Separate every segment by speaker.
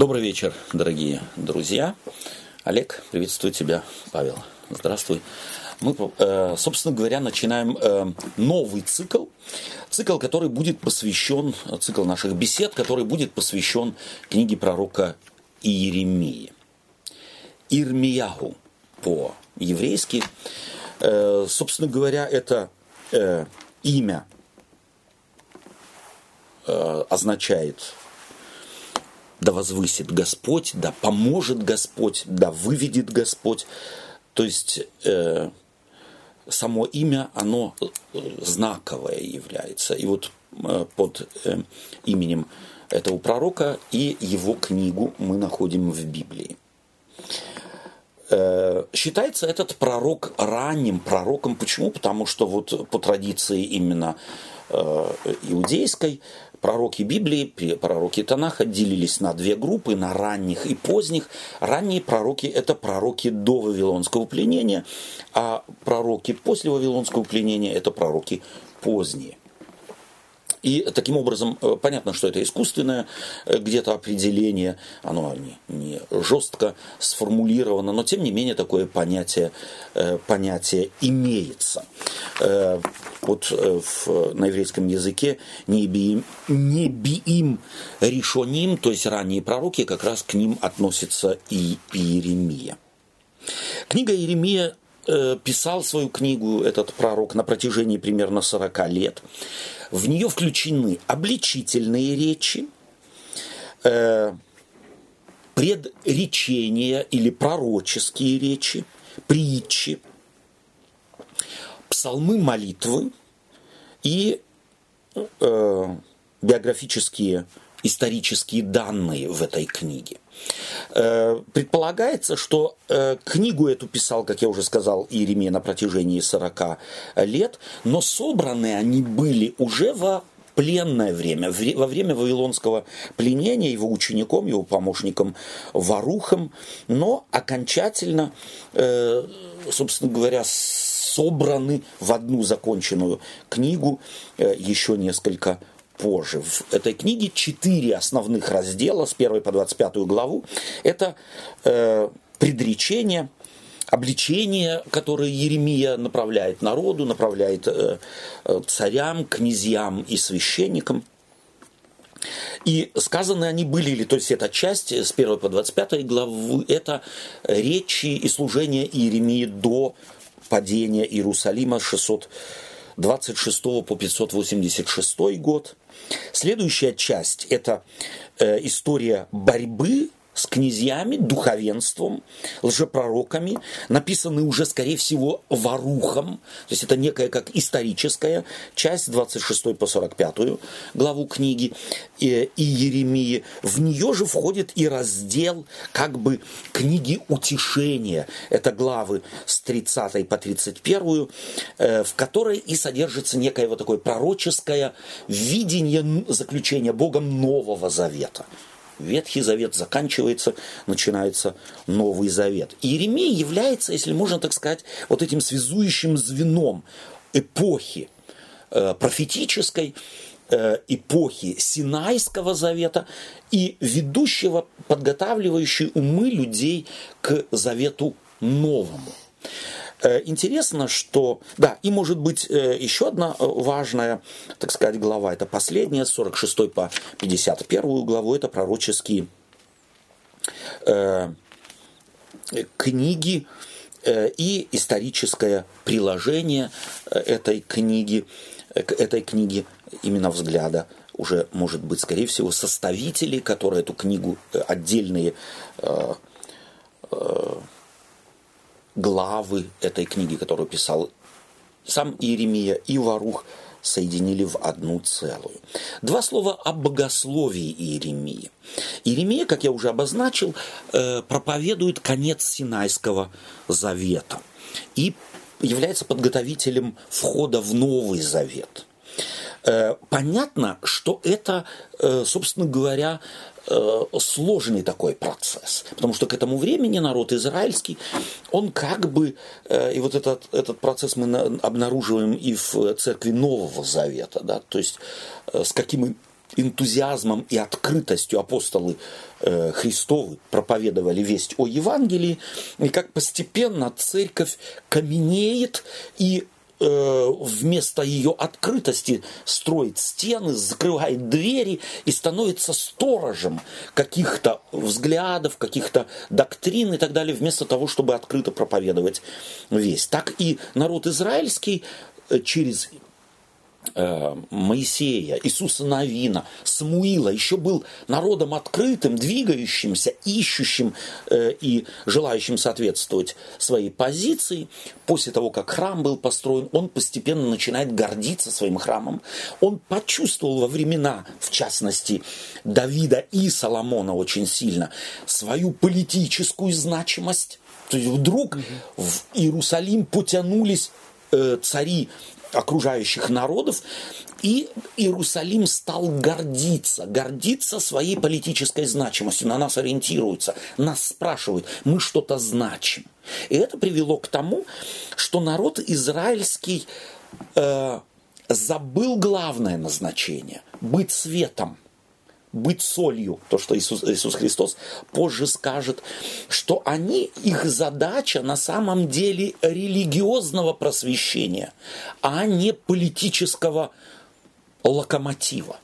Speaker 1: Добрый вечер, дорогие друзья. Олег, приветствую тебя. Павел, здравствуй. Мы, э, собственно говоря, начинаем э, новый цикл. Цикл, который будет посвящен, цикл наших бесед, который будет посвящен книге пророка Иеремии. Ирмияху по-еврейски. Э, собственно говоря, это имя означает да возвысит Господь, да поможет Господь, да выведет Господь. То есть э, само имя, оно э, знаковое является. И вот э, под э, именем этого пророка и его книгу мы находим в Библии. Э, считается этот пророк ранним пророком. Почему? Потому что вот по традиции именно э, иудейской пророки Библии, пророки Танаха делились на две группы, на ранних и поздних. Ранние пророки – это пророки до Вавилонского пленения, а пророки после Вавилонского пленения – это пророки поздние. И таким образом, э, понятно, что это искусственное э, где-то определение, оно не, не жестко сформулировано, но тем не менее такое понятие, э, понятие имеется. Вот в, на еврейском языке не биим, не биим решоним, то есть ранние пророки, как раз к ним относится и Иеремия. Книга Иеремия писал свою книгу, этот пророк, на протяжении примерно 40 лет. В нее включены обличительные речи, э, предречения или пророческие речи, притчи, псалмы молитвы и э, биографические исторические данные в этой книге. Э, предполагается, что э, книгу эту писал, как я уже сказал, Иеремия на протяжении 40 лет, но собраны они были уже во пленное время, во время Вавилонского пленения его учеником, его помощником Варухом, но окончательно, э, собственно говоря, собраны в одну законченную книгу еще несколько позже. В этой книге четыре основных раздела с 1 по 25 главу. Это э, предречение, обличение, которое Еремия направляет народу, направляет э, э, царям, князьям и священникам. И сказаны они были, или то есть эта часть с 1 по 25 главы, это речи и служение Иеремии до падения Иерусалима 626 по 586 год. Следующая часть – это э, история борьбы с князьями, духовенством, лжепророками, написаны уже, скорее всего, Варухом, то есть это некая как историческая часть, 26 по 45 главу книги и, и Еремии. В нее же входит и раздел как бы книги утешения. Это главы с 30 по 31, э, в которой и содержится некое вот такое пророческое видение заключения Богом Нового Завета. Ветхий Завет заканчивается, начинается Новый Завет. И Иеремия является, если можно так сказать, вот этим связующим звеном эпохи э, профетической, э, эпохи Синайского Завета и ведущего, подготавливающей умы людей к Завету Новому. Э, интересно, что, да, и может быть э, еще одна э, важная, так сказать, глава, это последняя, с 46 по 51 главу, это пророческие книги и историческое приложение этой книги, к этой книге именно взгляда уже, может быть, скорее всего, составители, которые эту книгу отдельные главы этой книги, которую писал сам Иеремия и Варух, соединили в одну целую. Два слова о богословии Иеремии. Иеремия, как я уже обозначил, э, проповедует конец Синайского завета и является подготовителем входа в Новый Завет. Э, понятно, что это, э, собственно говоря, сложный такой процесс, потому что к этому времени народ израильский, он как бы, э, и вот этот, этот процесс мы обнаруживаем и в церкви Нового Завета, да, то есть э, с каким энтузиазмом и открытостью апостолы э, Христовы проповедовали весть о Евангелии, и как постепенно церковь каменеет и э, вместо ее открытости строит стены, закрывает двери и становится сторожем каких-то взглядов, каких-то доктрин и так далее, вместо того, чтобы открыто проповедовать весть. Так и народ израильский э, через Э, Моисея, Иисуса Навина, Самуила еще был народом открытым, двигающимся, ищущим э, и желающим соответствовать своей позиции. После того, как храм был построен, он постепенно начинает гордиться своим храмом. Он почувствовал во времена, в частности, Давида и Соломона очень сильно, свою политическую значимость. То есть вдруг в Иерусалим потянулись э, цари окружающих народов, и Иерусалим стал гордиться, гордиться своей политической значимостью, на нас ориентируются, нас спрашивают, мы что-то значим. И это привело к тому, что народ израильский э, забыл главное назначение – быть светом – быть солью, то, что Иисус, Иисус Христос позже скажет, что они, их задача на самом деле религиозного просвещения, а не политического локомотива.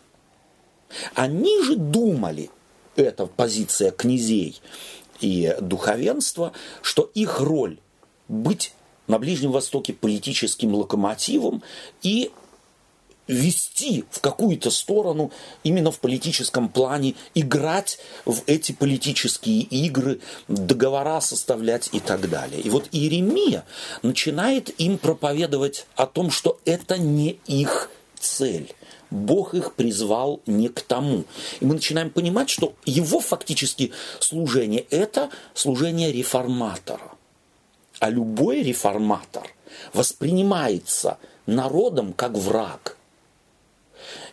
Speaker 1: Они же думали, это позиция князей и духовенства, что их роль быть на Ближнем Востоке политическим локомотивом и вести в какую-то сторону именно в политическом плане, играть в эти политические игры, договора составлять и так далее. И вот Иеремия начинает им проповедовать о том, что это не их цель. Бог их призвал не к тому. И мы начинаем понимать, что его фактически служение – это служение реформатора. А любой реформатор воспринимается народом как враг.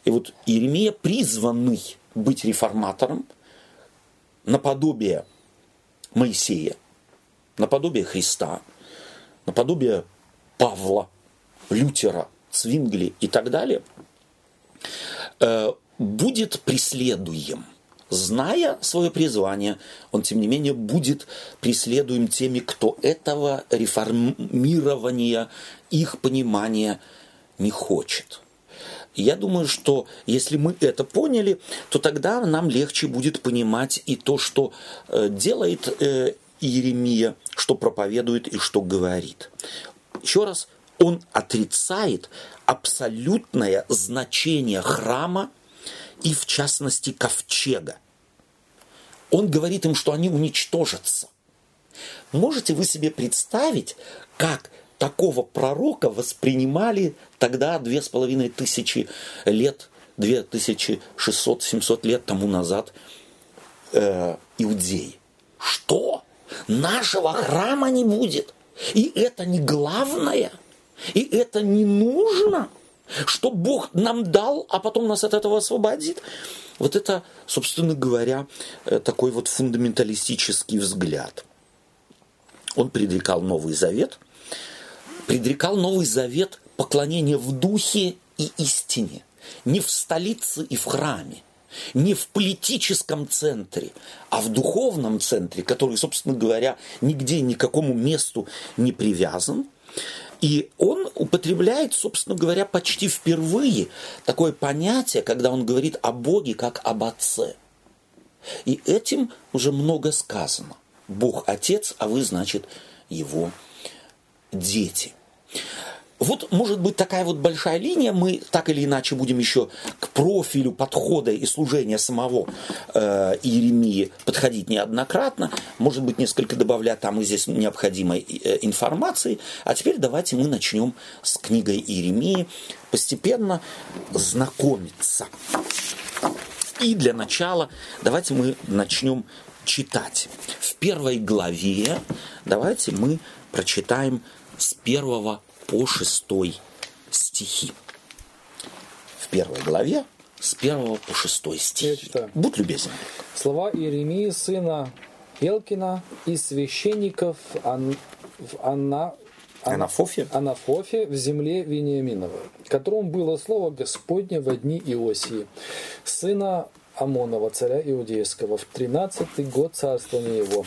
Speaker 1: И вот Иеремия призванный быть реформатором наподобие Моисея, наподобие Христа, наподобие Павла, Лютера, Цвингли и так далее, э, будет преследуем. Зная свое призвание, он, тем не менее, будет преследуем теми, кто этого реформирования, их понимания не хочет. Я думаю, что если мы это поняли, то тогда нам легче будет понимать и то, что э, делает э, Иеремия, что проповедует и что говорит. Еще раз, он отрицает абсолютное значение храма и, в частности, ковчега. Он говорит им, что они уничтожатся. Можете вы себе представить, как такого пророка воспринимали тогда две с половиной тысячи лет, две тысячи шестьсот, семьсот лет тому назад э, иудеи. Что? Нашего храма не будет. И это не главное. И это не нужно. Что Бог нам дал, а потом нас от этого освободит. Вот это, собственно говоря, э, такой вот фундаменталистический взгляд. Он предрекал Новый Завет – предрекал Новый Завет поклонение в духе и истине, не в столице и в храме, не в политическом центре, а в духовном центре, который, собственно говоря, нигде никакому месту не привязан. И он употребляет, собственно говоря, почти впервые такое понятие, когда он говорит о Боге как об Отце. И этим уже много сказано. Бог Отец, а вы, значит, Его дети. Вот может быть такая вот большая линия, мы так или иначе будем еще к профилю подхода и служения самого э, Иеремии подходить неоднократно, может быть несколько добавлять там и здесь необходимой э, информации. А теперь давайте мы начнем с книгой Иеремии постепенно знакомиться. И для начала давайте мы начнем читать. В первой главе давайте мы прочитаем с первого по шестой стихи. В первой главе с первого по шестой стихи. Будь любезен.
Speaker 2: Слова Иеремии, сына Елкина и священников Ан... Анна...
Speaker 1: Анафофе.
Speaker 2: Анафофе в земле Вениаминовой, которому было слово Господне во дни Иосии, сына Амонова, царя Иудейского, в тринадцатый год царствования его.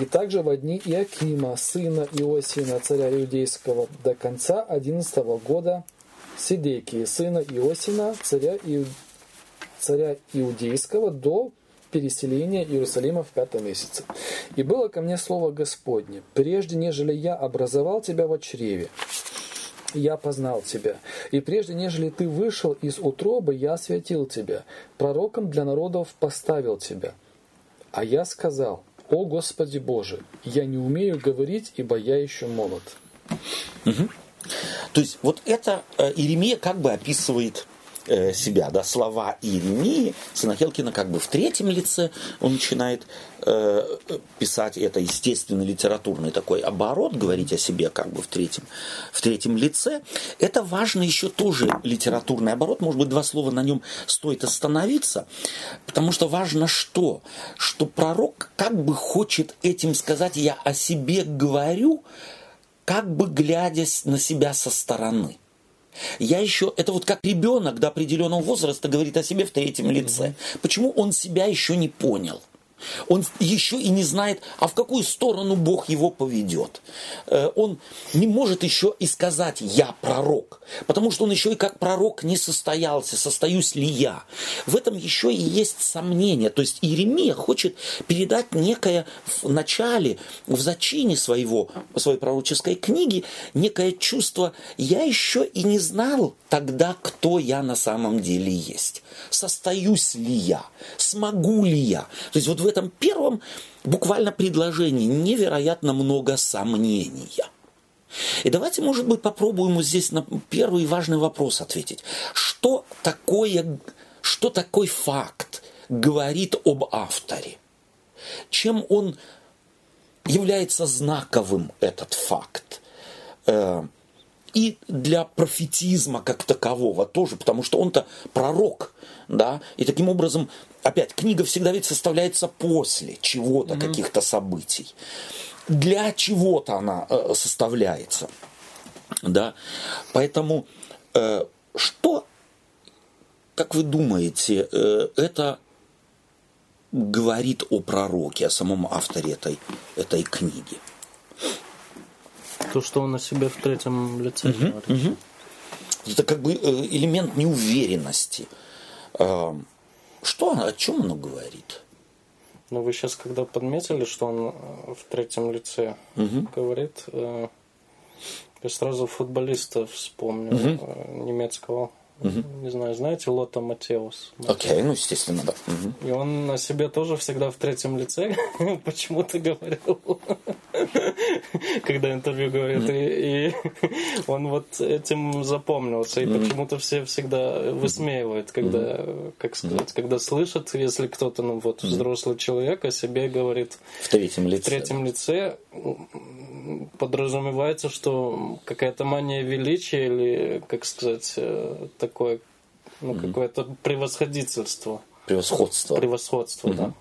Speaker 2: И также во дни Иакима, сына Иосина, царя Иудейского, до конца одиннадцатого года Сидекии, сына Иосина, царя, Иу... царя Иудейского, до переселения Иерусалима в пятом месяце. И было ко мне слово Господне, прежде нежели я образовал тебя в чреве, я познал тебя. И прежде, нежели ты вышел из утробы, я осветил тебя. Пророком для народов поставил тебя. А я сказал, о Господи Боже, я не умею говорить, ибо я еще молод.
Speaker 1: Угу. То есть вот это э, Иеремия как бы описывает Э, себя, да, слова Иеремии, сына Хелкина как бы в третьем лице он начинает э, писать это естественный литературный такой оборот, говорить о себе как бы в третьем, в третьем лице. Это важно еще тоже литературный оборот, может быть, два слова на нем стоит остановиться, потому что важно что? Что пророк как бы хочет этим сказать, я о себе говорю, как бы глядя на себя со стороны. Я еще, это вот как ребенок до определенного возраста говорит о себе в третьем лице. Почему он себя еще не понял? Он еще и не знает, а в какую сторону Бог его поведет. Э, он не может еще и сказать «я пророк», потому что он еще и как пророк не состоялся, состоюсь ли я. В этом еще и есть сомнение. То есть Иеремия хочет передать некое в начале, в зачине своего, своей пророческой книги, некое чувство «я еще и не знал тогда, кто я на самом деле есть. Состоюсь ли я? Смогу ли я?» То есть вот в этом первом буквально предложении невероятно много сомнения. И давайте, может быть, попробуем здесь на первый важный вопрос ответить. Что такое, что такой факт говорит об авторе? Чем он является знаковым, этот факт? И для профетизма как такового тоже, потому что он-то пророк, да, и таким образом, опять, книга всегда ведь составляется после чего-то, mm-hmm. каких-то событий. Для чего-то она э, составляется, да, поэтому э, что, как вы думаете, э, это говорит о пророке, о самом авторе этой, этой книги?
Speaker 3: То, что он о себе в третьем лице угу, говорит. Угу.
Speaker 1: Это как бы э, элемент неуверенности. А, что, о чем оно говорит?
Speaker 3: Ну, вы сейчас, когда подметили, что он э, в третьем лице угу. говорит, э, я сразу футболиста вспомнил угу. немецкого Угу. Не знаю, знаете Лота Матеус?
Speaker 1: Окей, okay, ну, естественно, да.
Speaker 3: Угу. И он о себе тоже всегда в третьем лице почему-то говорил, когда интервью говорит. Угу. И, и он вот этим запомнился. И угу. почему-то все всегда высмеивают, когда, угу. как сказать, когда слышат, если кто-то, ну вот, взрослый человек о себе говорит
Speaker 1: в третьем лице,
Speaker 3: в третьем лице подразумевается, что какая-то мания величия или, как сказать, э, такое, ну, mm-hmm. какое-то превосходительство.
Speaker 1: Превосходство.
Speaker 3: Превосходство, mm-hmm. да.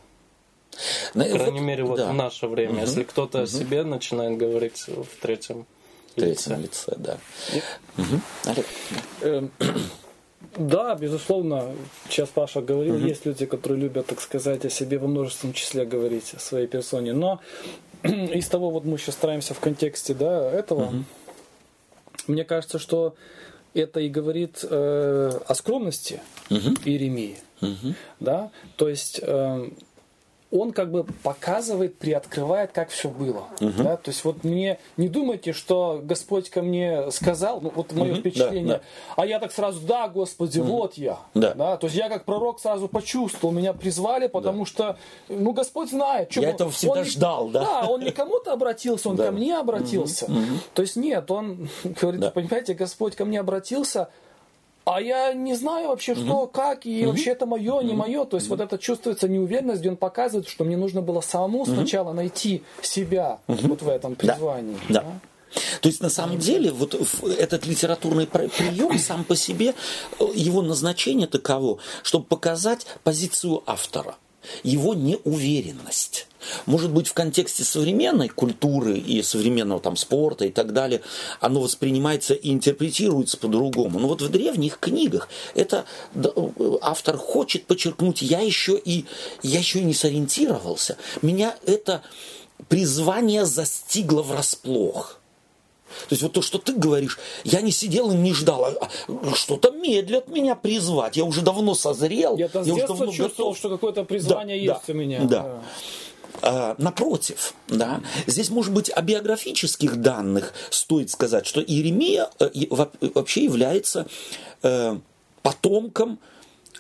Speaker 3: Ну, По крайней вот, мере, вот да. в наше время. Если кто-то о себе начинает говорить в третьем
Speaker 1: третьем лице, да. Угу.
Speaker 2: Олег, да. Эм, да, безусловно, сейчас Паша говорил, угу. есть люди, которые любят, так сказать, о себе во множественном числе говорить, о своей персоне. Но из того, вот мы сейчас стараемся в контексте да, этого, угу. мне кажется, что это и говорит э, о скромности угу. Иеремии. Угу. Да? То есть э, он как бы показывает, приоткрывает, как все было. Угу. Да? То есть вот мне не думайте, что Господь ко мне сказал, ну вот мое угу. впечатление, да, да. а я так сразу, да, Господи, угу. вот я. Да. Да? То есть я как пророк сразу почувствовал, меня призвали, потому да. что, ну Господь знает.
Speaker 1: Что я этого всегда он, ждал, да?
Speaker 2: Да, он не кому-то обратился, он да. ко мне обратился. Угу. То есть нет, он говорит, да. понимаете, Господь ко мне обратился, а я не знаю вообще, что, угу. как, и угу. вообще это мое, не мое. То есть угу. вот это чувствуется неуверенность, где он показывает, что мне нужно было самому угу. сначала найти себя угу. вот в этом призвании.
Speaker 1: Да. да. То есть на самом деле вот этот литературный прием сам по себе, э, его назначение таково, чтобы показать позицию автора, его неуверенность. может быть, в контексте современной культуры и современного там спорта и так далее, оно воспринимается и интерпретируется по-другому. Но вот в древних книгах это автор хочет подчеркнуть, я еще и, я еще и не сориентировался. Меня это призвание застигло врасплох. То есть вот то, что ты говоришь, я не сидел и не ждал, а, а что-то медлят меня призвать. Я уже давно созрел.
Speaker 2: Я, я уже давно чувствовал, готов. что какое-то призвание да, есть
Speaker 1: да,
Speaker 2: у меня.
Speaker 1: Да. А, напротив, да, здесь, может быть, о биографических данных стоит сказать, что Иеремия э, вообще является э, потомком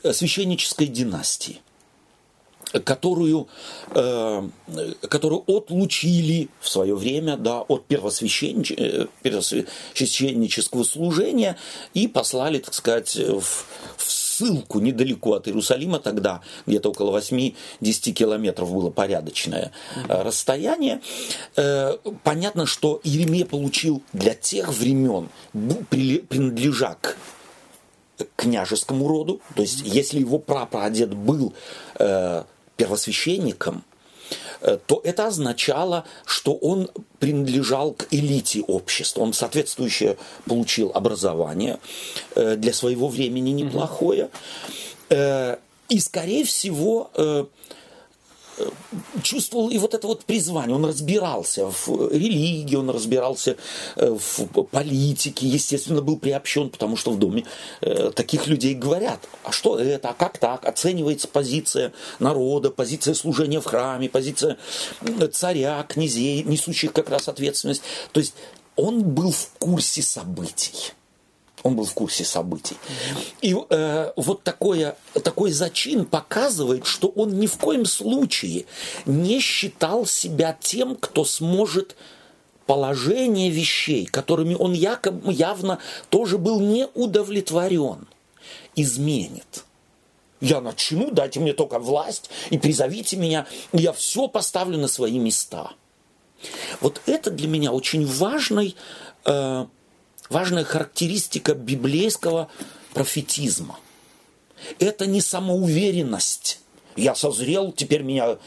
Speaker 1: э, священнической династии которую, э, которую отлучили в свое время да, от первосвященнич... Э, первосвященнического служения и послали, так сказать, в, в ссылку недалеко от Иерусалима тогда, где-то около 8-10 километров было порядочное э, расстояние. Э, понятно, что Иеремия получил для тех времен, принадлежа к княжескому роду, то есть если его прапрадед был э, первосвященником, э, то это означало, что он принадлежал к элите общества. Он соответствующее получил образование э, для своего времени неплохое. Э, и, скорее всего, чувствовал и вот это вот призвание. Он разбирался в религии, он разбирался э, в политике, естественно, был приобщен, потому что в доме э, таких людей говорят, а что это, а как так, оценивается позиция народа, позиция служения в храме, позиция царя, князей, несущих как раз ответственность. То есть он был в курсе событий. Он был в курсе событий. И э, вот такое, такой зачин показывает, что он ни в коем случае не считал себя тем, кто сможет положение вещей, которыми он якобы, явно тоже был не удовлетворен, изменит. Я начну, дайте мне только власть и призовите меня, и я все поставлю на свои места. Вот это для меня очень важный э, важная характеристика библейского профетизма. Это не самоуверенность. Я созрел, теперь меня,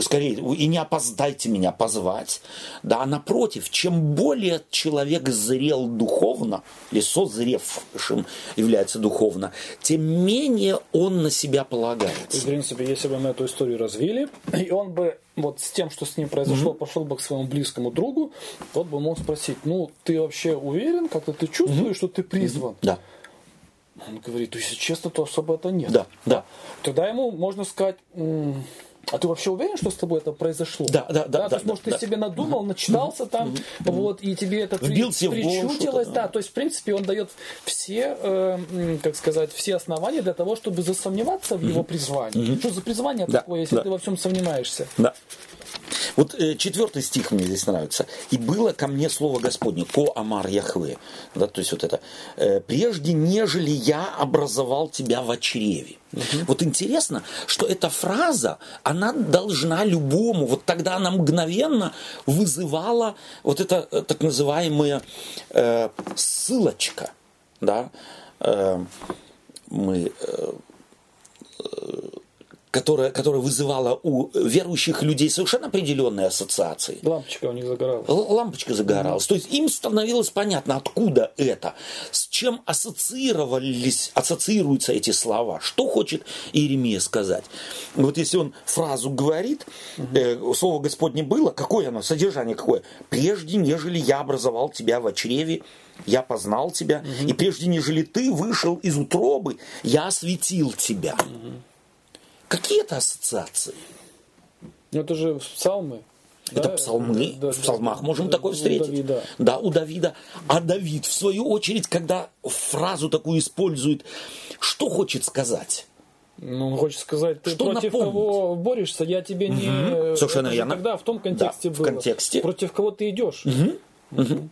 Speaker 1: скорее, и не опоздайте меня позвать. Да, а напротив, чем более человек зрел духовно, или созревшим является духовно, тем менее он на себя полагается.
Speaker 2: В принципе, если бы мы эту историю развили, и он бы вот с тем, что с ним произошло, mm-hmm. пошел бы к своему близкому другу, тот бы мог спросить, ну, ты вообще уверен, как-то ты чувствуешь, mm-hmm. что ты призван? Mm-hmm.
Speaker 1: Да.
Speaker 2: Он говорит, то если честно, то особо это нет.
Speaker 1: Да, да.
Speaker 2: Тогда ему можно сказать, а ты вообще уверен, что с тобой это произошло?
Speaker 1: Да, да, да. да,
Speaker 2: то есть,
Speaker 1: да,
Speaker 2: может,
Speaker 1: да,
Speaker 2: ты себе надумал, начитался там, вот, и тебе это
Speaker 1: Вбился
Speaker 2: причудилось, да. То есть, в принципе, он дает все, э, как сказать, все основания для того, чтобы засомневаться в его призвании. Что за призвание такое, если ты во всем сомневаешься?
Speaker 1: Да. Вот э, четвертый стих мне здесь нравится. «И было ко мне слово Господне, ко Амар Яхве». Да, то есть вот это. Э, «Прежде, нежели я образовал тебя в чреве». Угу. Вот интересно, что эта фраза, она должна любому, вот тогда она мгновенно вызывала вот это э, так называемая э, ссылочка. Да? Э, мы э, которая, которая вызывала у верующих людей совершенно определенные ассоциации.
Speaker 2: Лампочка у них загоралась.
Speaker 1: Лампочка загоралась. Mm-hmm. То есть им становилось понятно, откуда это, с чем ассоциировались, ассоциируются эти слова, что хочет Иеремия сказать. Вот если он фразу говорит, mm-hmm. э, слово Господне было, какое оно, содержание какое? Прежде, нежели я образовал тебя в чреве, я познал тебя, mm-hmm. и прежде, нежели ты вышел из утробы, я осветил тебя. Mm-hmm. Какие это ассоциации?
Speaker 2: Ну, это же псалмы.
Speaker 1: Это да? псалмы. Да, в псалмах да, можем да, такое встретить. У Давида. Да, у Давида. А Давид, в свою очередь, когда фразу такую использует, что хочет сказать?
Speaker 2: Ну, он хочет сказать, ты что против напомнить? кого борешься, я тебе угу. не...
Speaker 1: Совершенно верно.
Speaker 2: Тогда в том контексте
Speaker 1: да,
Speaker 2: было.
Speaker 1: в контексте.
Speaker 2: Против кого ты идешь.
Speaker 1: Угу. Угу.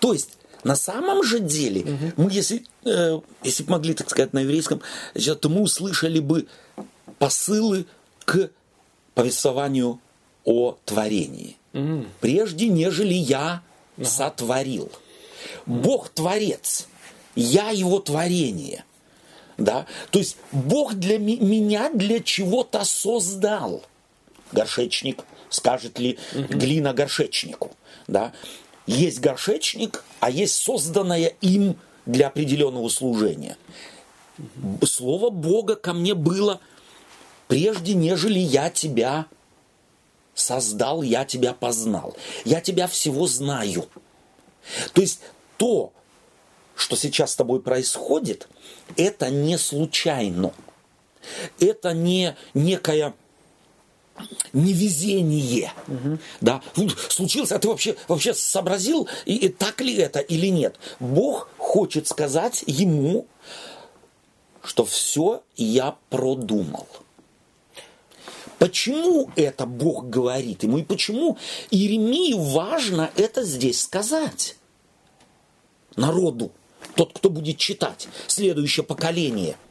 Speaker 1: То есть, на самом же деле, угу. мы, если, э, если бы могли, так сказать, на еврейском, то мы услышали бы посылы к повествованию о творении. Mm. Прежде, нежели я uh-huh. сотворил. Бог творец, я его творение. Да? То есть Бог для меня для чего-то создал. Горшечник скажет ли глина горшечнику. Да? Есть горшечник, а есть созданное им для определенного служения. Слово Бога ко мне было прежде, нежели я тебя создал, я тебя познал. Я тебя всего знаю. То есть то, что сейчас с тобой происходит, это не случайно. Это не некая невезение. Угу. Да? Случилось, а ты вообще, вообще сообразил, и, и так ли это или нет? Бог хочет сказать ему, что все я продумал. Почему это Бог говорит ему и почему Иеремии важно это здесь сказать народу, тот, кто будет читать, следующее поколение –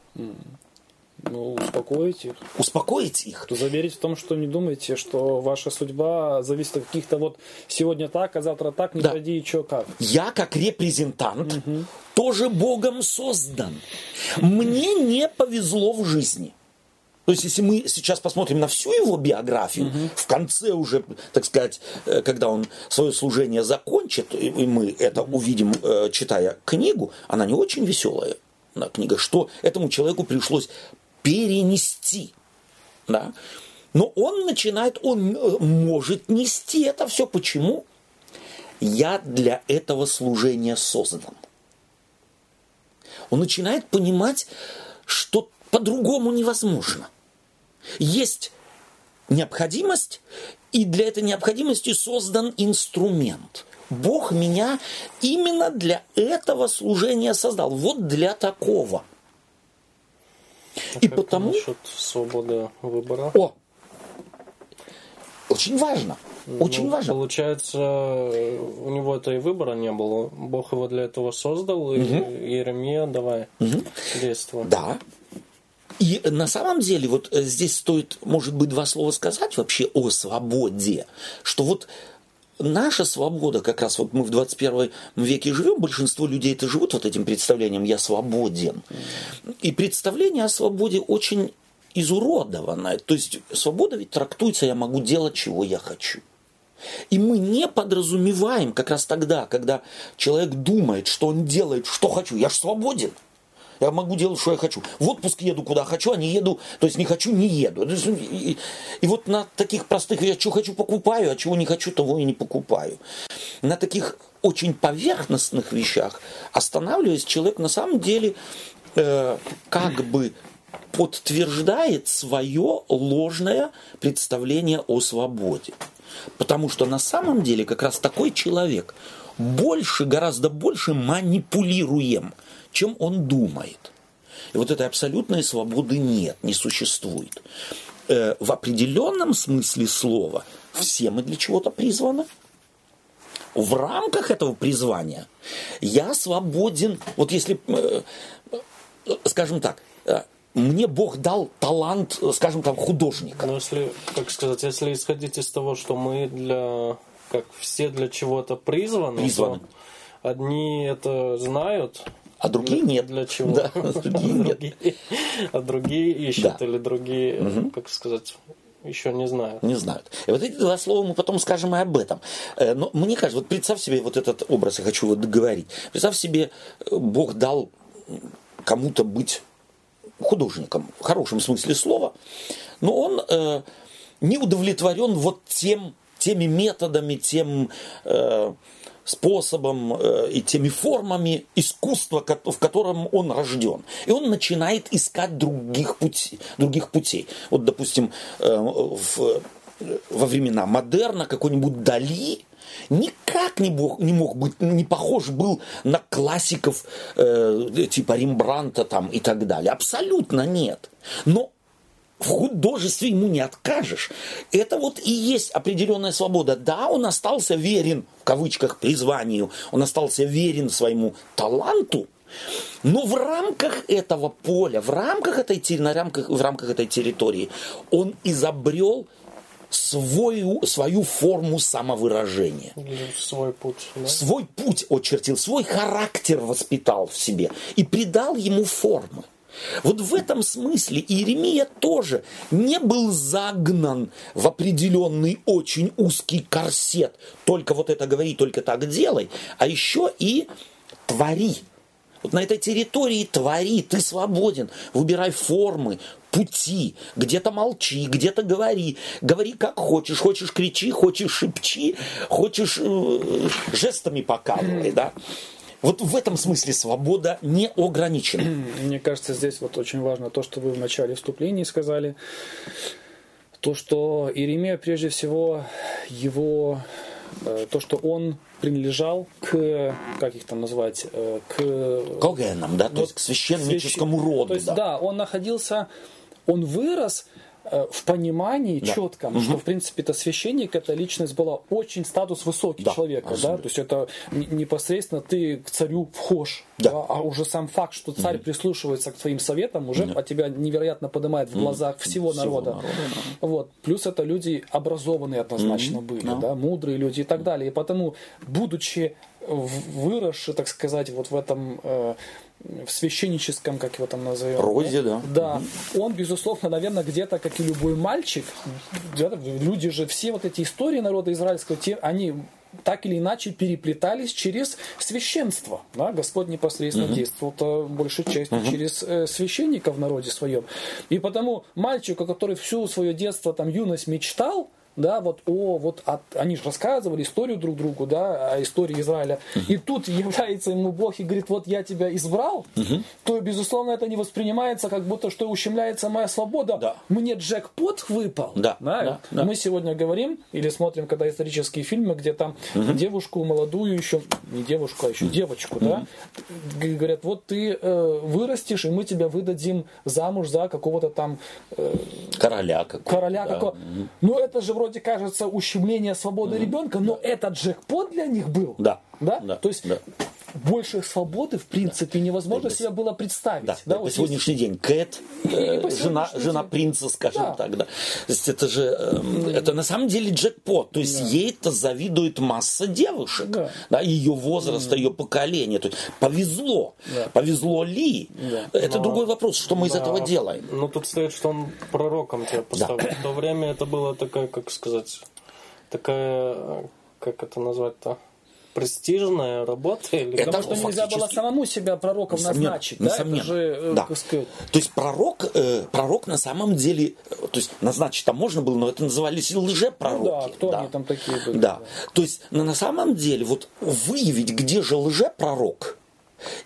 Speaker 2: ну, успокоить их.
Speaker 1: Успокоить их.
Speaker 2: Заверить в том, что не думайте, что ваша судьба зависит от каких-то вот сегодня так, а завтра так, не да. пойди и что как.
Speaker 1: Я как репрезентант угу. тоже Богом создан. Мне не повезло в жизни. То есть, если мы сейчас посмотрим на всю его биографию, угу. в конце уже, так сказать, э, когда он свое служение закончит, и мы это увидим, э, читая книгу, она не очень веселая книга, что этому человеку пришлось перенести. Да? Но он начинает, он э, может нести это все. Почему? Я для этого служения создан. Он начинает понимать, что по-другому невозможно. Есть необходимость, и для этой необходимости создан инструмент. Бог меня именно для этого служения создал. Вот для такого –
Speaker 3: а и потому... Насчет свободы выбора?
Speaker 1: О! Очень важно. Ну, Очень важно.
Speaker 3: Получается, у него это и выбора не было. Бог его для этого создал, и угу. Иеремия, давай, угу. действуй.
Speaker 1: Да. И на самом деле, вот э, здесь стоит, может быть, два слова сказать вообще о свободе. Что вот наша свобода, как раз вот мы в 21 веке живем, большинство людей это живут вот этим представлением «я свободен». И представление о свободе очень изуродованное. То есть свобода ведь трактуется «я могу делать, чего я хочу». И мы не подразумеваем как раз тогда, когда человек думает, что он делает, что хочу, я же свободен – я могу делать, что я хочу. В отпуск еду, куда хочу, а не еду, то есть не хочу, не еду. И, и вот на таких простых вещах, что хочу, покупаю, а чего не хочу, того и не покупаю. На таких очень поверхностных вещах останавливаясь, человек на самом деле э, как бы подтверждает свое ложное представление о свободе. Потому что на самом деле как раз такой человек больше, гораздо больше манипулируем – чем он думает. И вот этой абсолютной свободы нет, не существует. Э, в определенном смысле слова все мы для чего-то призваны. В рамках этого призвания я свободен. Вот если, э, скажем так, э, мне Бог дал талант, скажем там, художника.
Speaker 3: Ну, если, как сказать, если исходить из того, что мы для, как все для чего-то призваны, призваны. то одни это знают,
Speaker 1: а другие для, нет.
Speaker 3: Для чего?
Speaker 1: Да, а другие нет.
Speaker 3: А другие ищут или другие, как сказать, еще не знают.
Speaker 1: Не знают. И вот эти два слова мы потом скажем и об этом. Э, но мне кажется, вот представь себе вот этот образ, я хочу вот договорить. Представь себе, э, Бог дал кому-то быть художником, в хорошем смысле слова, но он э, не удовлетворен вот тем, теми методами, тем э, способом э, и теми формами искусства, в котором он рожден. И он начинает искать других путей. Других путей. Вот, допустим, э, в, во времена модерна какой-нибудь Дали никак не мог, не мог быть, не похож был на классиков э, типа Рембранта там и так далее. Абсолютно нет. Но в художестве ему не откажешь. Это вот и есть определенная свобода. Да, он остался верен, в кавычках, призванию, он остался верен своему таланту, но в рамках этого поля, в рамках этой, на рамках, в рамках этой территории он изобрел свою, свою форму самовыражения.
Speaker 3: Свой путь. Да?
Speaker 1: Свой путь очертил, свой характер воспитал в себе и придал ему формы. Вот в этом смысле Иеремия тоже не был загнан в определенный очень узкий корсет. Только вот это говори, только так делай. А еще и твори. Вот на этой территории твори, ты свободен. Выбирай формы, пути. Где-то молчи, где-то говори. Говори как хочешь. Хочешь кричи, хочешь шепчи, хочешь э, жестами показывай, да. Вот в этом смысле свобода не ограничена.
Speaker 2: Мне кажется, здесь вот очень важно то, что вы в начале вступления сказали. То, что Иеремия, прежде всего, его э, то, что он принадлежал к, как их там назвать, э, к...
Speaker 1: Когенам, да, то есть к священническому роду.
Speaker 2: То есть, да. да, он находился, он вырос в понимании да. четком, угу. что в принципе это священник, эта личность была очень статус высокий да. человека, да, то есть это непосредственно ты к царю вхож, да. Да, а уже сам факт, что царь угу. прислушивается к твоим советам, уже да. от тебя невероятно поднимает в глазах всего, всего народа. народа да. Вот плюс это люди образованные однозначно угу. были, да. да, мудрые люди и так далее, и потому будучи выросши, так сказать, вот в этом э, в священническом, как его там назовем.
Speaker 1: Розе, да.
Speaker 2: Да. Он, безусловно, наверное, где-то, как и любой мальчик, люди же, все вот эти истории народа израильского, те, они так или иначе переплетались через священство. Да? Господь непосредственно mm-hmm. действовал большей частью mm-hmm. через э, священников в народе своем. И потому мальчику, который всю свое детство, там, юность мечтал, да, вот о, вот от, они же рассказывали историю друг другу, да, о истории Израиля, uh-huh. и тут является ему Бог и говорит, вот я тебя избрал, uh-huh. то, безусловно, это не воспринимается, как будто что ущемляется моя свобода. Да. Мне джекпот выпал. Да. Да? Да. да. Мы сегодня говорим или смотрим, когда исторические фильмы, где там uh-huh. девушку молодую еще, не девушку, а еще uh-huh. девочку, uh-huh. да, говорят, вот ты э, вырастешь, и мы тебя выдадим замуж за какого-то там
Speaker 1: э, короля какого-то.
Speaker 2: Короля да. какого. Uh-huh. Но это же вроде вроде кажется ущемление свободы mm-hmm. ребенка, но да. это джекпот для них был.
Speaker 1: Да.
Speaker 2: Да?
Speaker 1: да.
Speaker 2: То есть
Speaker 1: да.
Speaker 2: Больше свободы, в принципе, да. невозможно да. себе было представить.
Speaker 1: Да. Да, вот сегодняшний есть... день Кэт, э, жена, жена принца, скажем да. так. Да. То есть это же, э, это на самом деле джекпот. То есть да. ей-то завидует масса девушек. Да. Да, ее возраст, да. ее поколение. То есть повезло. Да. Повезло ли? Да. Это Но... другой вопрос, что мы да. из этого делаем.
Speaker 3: Ну тут стоит, что он пророком тебя поставил. Да. В то время это было такая, как сказать, такая, как это назвать-то? Престижная работа? Или
Speaker 2: это Потому что нельзя было самому себя пророком несомненно, назначить.
Speaker 1: Несомненно. Да? Это же, э, да. сказать... То есть пророк, э, пророк на самом деле, э, то есть назначить там можно было, но это назывались лжепророки. Ну
Speaker 2: да, кто
Speaker 1: да.
Speaker 2: они там такие были.
Speaker 1: Да. да. То есть на, на самом деле вот выявить, где же лжепророк,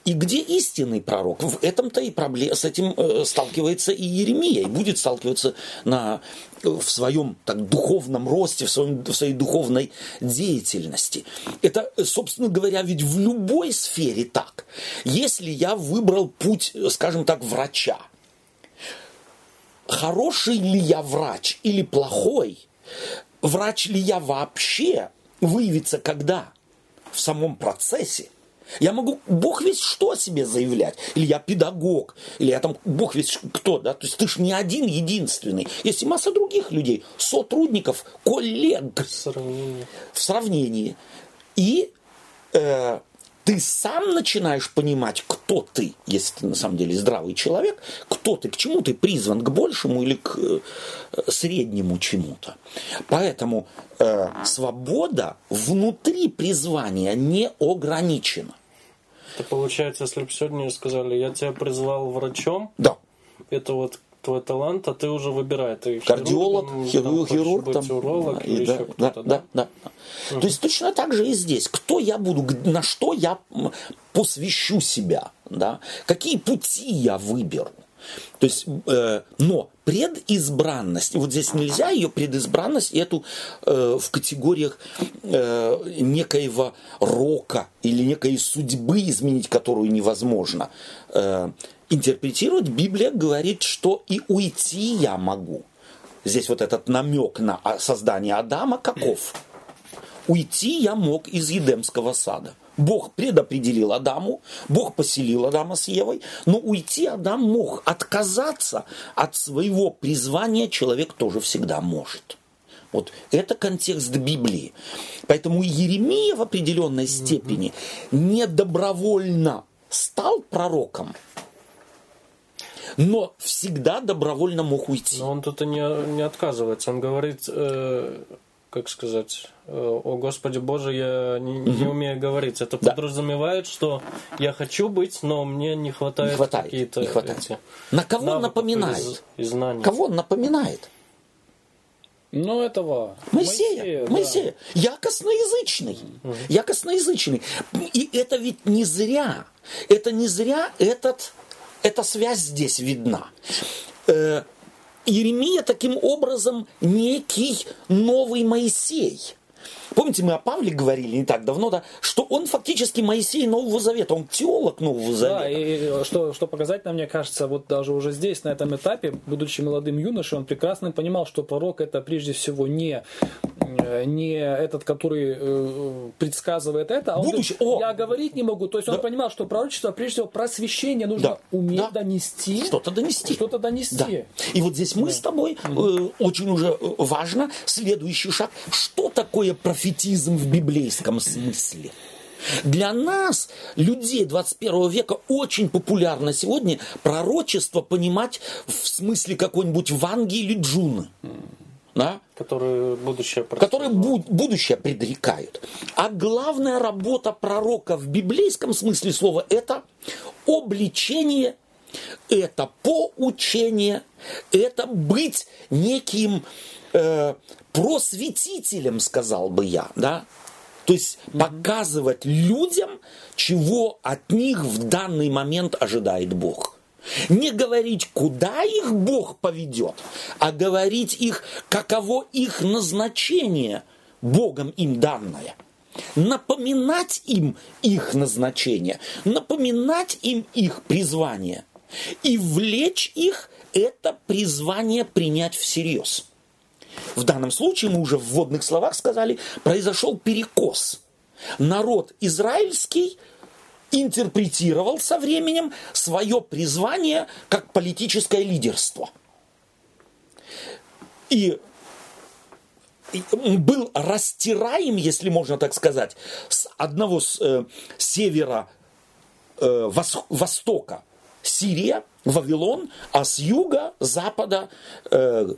Speaker 1: и где истинный пророк? В этом-то и проблема, с этим э, сталкивается и Еремия, и будет сталкиваться на, в своем так, духовном росте, в, своем, в своей духовной деятельности. Это, собственно говоря, ведь в любой сфере так. Если я выбрал путь, скажем так, врача, хороший ли я врач или плохой, врач ли я вообще, выявится когда? В самом процессе – я могу Бог весь что о себе заявлять. Или я педагог, или я там Бог весь кто, да. То есть ты ж не один единственный. Есть и масса других людей, сотрудников, коллег.
Speaker 3: В сравнении.
Speaker 1: В сравнении. И э, ты сам начинаешь понимать, кто ты, если ты на самом деле здравый человек, кто ты, к чему ты призван, к большему или к э, среднему чему-то. Поэтому э, свобода внутри призвания не ограничена.
Speaker 3: Это получается, если бы сегодня сказали, я тебя призвал врачом,
Speaker 1: да.
Speaker 3: это вот твой талант, а ты уже выбирай. Ты
Speaker 1: Кардиолог, хирург, там, хирург там,
Speaker 3: уролог и, или да, еще кто-то,
Speaker 1: да? Да, да. Угу. То есть точно так же и здесь. Кто я буду, на что я посвящу себя, да? какие пути я выберу. То есть, э, но предизбранность, вот здесь нельзя ее предизбранность эту э, в категориях э, некоего рока или некой судьбы изменить, которую невозможно э, интерпретировать. Библия говорит, что и уйти я могу. Здесь вот этот намек на создание Адама каков? Уйти я мог из Едемского сада. Бог предопределил Адаму, Бог поселил Адама с Евой, но уйти Адам мог, отказаться от своего призвания человек тоже всегда может. Вот это контекст Библии. Поэтому Еремия в определенной степени не добровольно стал пророком, но всегда добровольно мог уйти.
Speaker 3: Но он тут и не, не отказывается. Он говорит, э, как сказать, о Господи Боже, я не, не умею говорить. Это
Speaker 1: Да.
Speaker 3: подразумевает, что я хочу быть, но мне не хватает,
Speaker 1: Не хватает,
Speaker 3: какие-то
Speaker 1: не хватает.
Speaker 3: эти
Speaker 1: На кого напоминает?
Speaker 3: И, знаний.
Speaker 1: Кого он напоминает?
Speaker 2: Ну, этого...
Speaker 1: Моисея,
Speaker 2: да.
Speaker 1: Моисея. Я косноязычный. Я косноязычный. И это ведь не зря. Это не зря этот, эта связь здесь видна. Э, Иеремия таким образом некий новый Моисей. Помните, мы о Павле говорили не так давно, да, что он фактически Моисей Нового Завета, он теолог Нового Завета.
Speaker 2: Да, и что, что показательно, мне кажется, вот даже уже здесь, на этом этапе, будучи молодым юношей, он прекрасно понимал, что пророк это прежде всего не, э, не этот, который э, предсказывает это, а он
Speaker 1: Будущее.
Speaker 2: говорит, я говорить не могу. То есть он
Speaker 1: Да.
Speaker 2: понимал, что пророчество, прежде всего, просвещение нужно
Speaker 1: Да.
Speaker 2: уметь
Speaker 1: Да.
Speaker 2: донести.
Speaker 1: Что-то донести.
Speaker 2: Что-то донести.
Speaker 1: Да. И вот здесь мы с тобой э, очень уже э, важно следующий шаг. Что такое профетизм в библейском смысле? Для нас, людей 21 века, очень популярно сегодня пророчество понимать в смысле какой-нибудь Ванги или Джуны. Да?
Speaker 3: которые будущее
Speaker 1: которые
Speaker 3: предсказывают.
Speaker 1: бу- будущее предрекают. А главная работа пророка в библейском смысле слова это обличение, это поучение, это быть неким э, просветителем, сказал бы я, да? То есть показывать людям, чего от них в данный момент ожидает Бог. Не говорить, куда их Бог поведет, а говорить их, каково их назначение Богом им данное. Напоминать им их назначение, напоминать им их призвание и влечь их это призвание принять всерьез. В данном случае, мы уже в вводных словах сказали, произошел перекос. Народ израильский интерпретировал со временем свое призвание как политическое лидерство. И был растираем, если можно так сказать, с одного с, э, севера э, вос- востока Сирия, Вавилон, а с юга, запада э,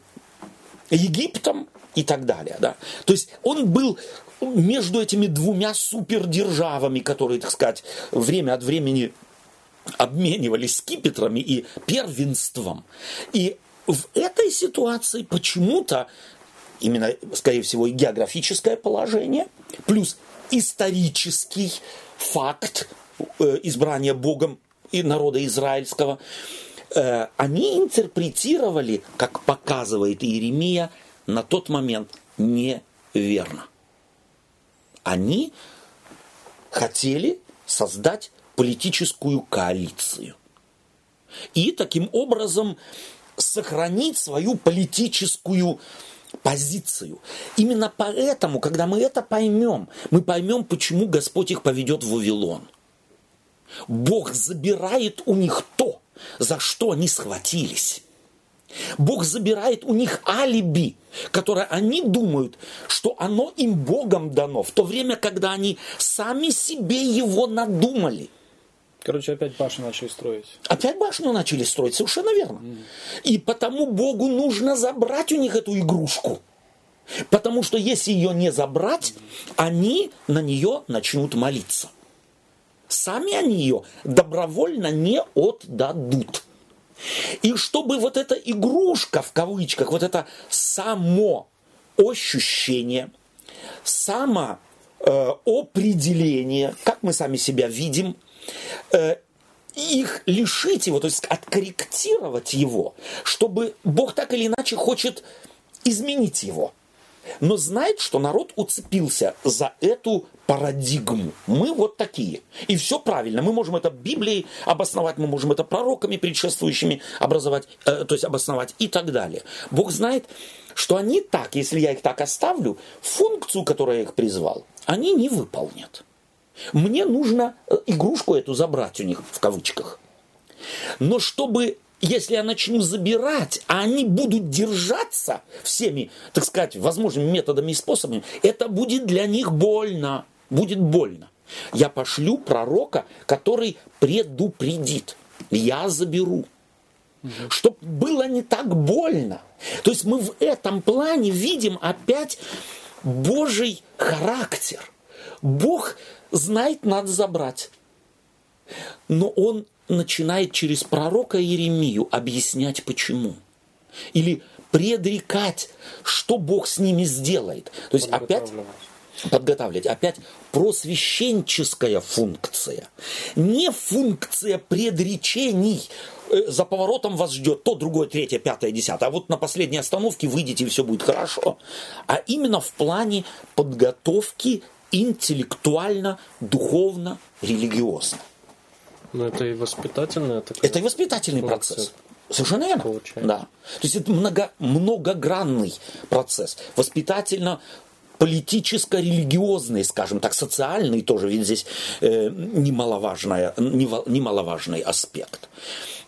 Speaker 1: Египтом и так далее. Да? То есть он был между этими двумя супердержавами, которые, так сказать, время от времени обменивались скипетрами и первенством. И в этой ситуации почему-то именно, скорее всего, и географическое положение, плюс исторический факт э, избрания Богом и народа израильского, э, они интерпретировали, как показывает Иеремия, на тот момент неверно. Они хотели создать политическую коалицию. И таким образом сохранить свою политическую позицию. Именно поэтому, когда мы это поймем, мы поймем, почему Господь их поведет в Вавилон. Бог забирает у них то, за что они схватились. Бог забирает у них алиби, которое они думают, что оно им Богом дано, в то время, когда они сами себе его надумали.
Speaker 2: Короче, опять башню начали строить.
Speaker 1: Опять башню начали строить, совершенно верно. И потому Богу нужно забрать у них эту игрушку. Потому что если ее не забрать, они на нее начнут молиться. Сами они ее добровольно не отдадут. И чтобы вот эта игрушка, в кавычках, вот это само ощущение, само э, определение, как мы сами себя видим, э, их лишить его, то есть откорректировать его, чтобы Бог так или иначе хочет изменить его. Но знает, что народ уцепился за эту парадигму. Мы вот такие. И все правильно. Мы можем это Библией обосновать, мы можем это пророками предшествующими образовать, э, то есть обосновать и так далее. Бог знает, что они так, если я их так оставлю, функцию, которую я их призвал, они не выполнят. Мне нужно э, игрушку эту забрать у них, в кавычках. Но чтобы, если я начну забирать, а они будут держаться всеми, так сказать, возможными методами и способами, это будет для них больно. Будет больно. Я пошлю пророка, который предупредит. Я заберу. чтобы было не так больно. То есть мы в этом плане видим опять Божий характер. Бог знает, надо забрать. Но он начинает через пророка Иеремию объяснять почему. Или предрекать, что Бог с ними сделает. То есть опять подготавливать. Опять просвященческая функция. Не функция предречений. Э, за поворотом вас ждет то, другое, третье, пятое, десятое. А вот на последней остановке выйдете, и все будет хорошо. А именно в плане подготовки интеллектуально, духовно, религиозно.
Speaker 3: Но это и воспитательный
Speaker 1: такой Это и воспитательный процесс. процесс. Совершенно верно. Получается. Да. То есть это много, многогранный процесс. Воспитательно политическо-религиозный, скажем так, социальный тоже, ведь здесь э, немаловажный, немаловажный аспект.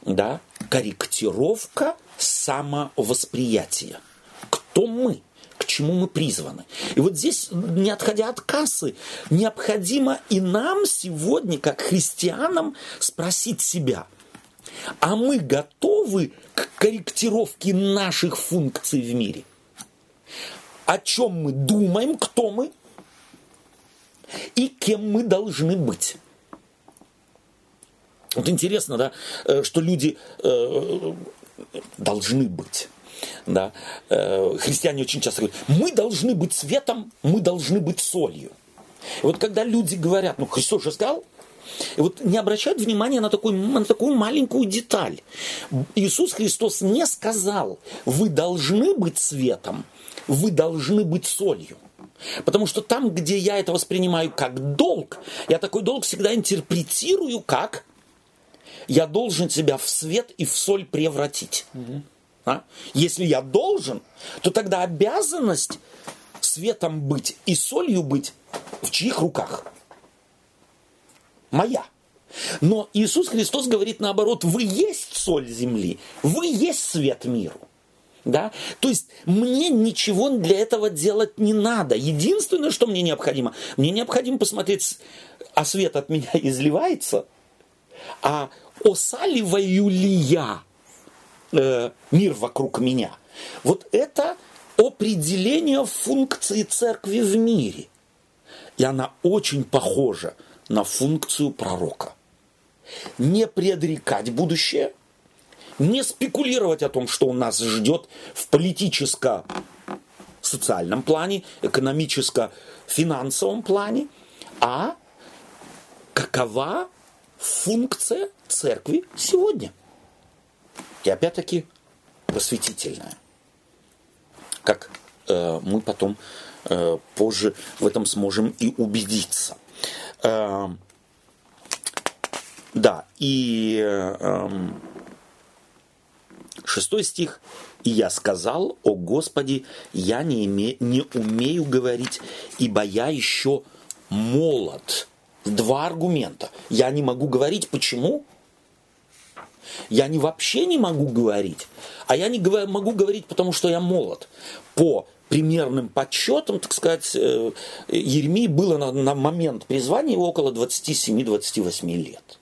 Speaker 1: Да? Корректировка самовосприятия. Кто мы? К чему мы призваны. И вот здесь, не отходя от кассы, необходимо и нам сегодня, как христианам, спросить себя, а мы готовы к корректировке наших функций в мире? О чем мы думаем, кто мы и кем мы должны быть? Вот интересно, да, э, что люди э, должны быть. Да? Э, христиане очень часто говорят, мы должны быть светом, мы должны быть солью. И вот когда люди говорят, ну Христос же сказал, и вот не обращают внимания на, такой, на такую маленькую деталь. Иисус Христос не сказал, вы должны быть светом, вы должны быть солью. Потому что там, где я это воспринимаю как долг, я такой долг всегда интерпретирую как я должен себя в свет и в соль превратить. А? Если я должен, то тогда обязанность светом быть и солью быть в чьих руках? Моя. Но Иисус Христос говорит наоборот, вы есть соль земли, вы есть свет миру. Да? То есть мне ничего для этого делать не надо. Единственное, что мне необходимо, мне необходимо посмотреть, а свет от меня изливается, а осаливаю ли я э, мир вокруг меня. Вот это определение функции церкви в мире. И она очень похожа на функцию пророка. Не предрекать будущее, не спекулировать о том, что у нас ждет в политическо-социальном плане, экономическо-финансовом плане, а какова функция церкви сегодня – и опять-таки просветительная. Как э, мы потом э, позже в этом сможем и убедиться. Э, да, и э, эм, шестой стих. «И я сказал, о Господи, я не, име, не умею говорить, ибо я еще молод». Два аргумента. Я не могу говорить. Почему? Я не вообще не могу говорить, а я не могу говорить, потому что я молод. По примерным подсчетам, так сказать, э, Еремии было на, на момент призвания его около 27-28 лет.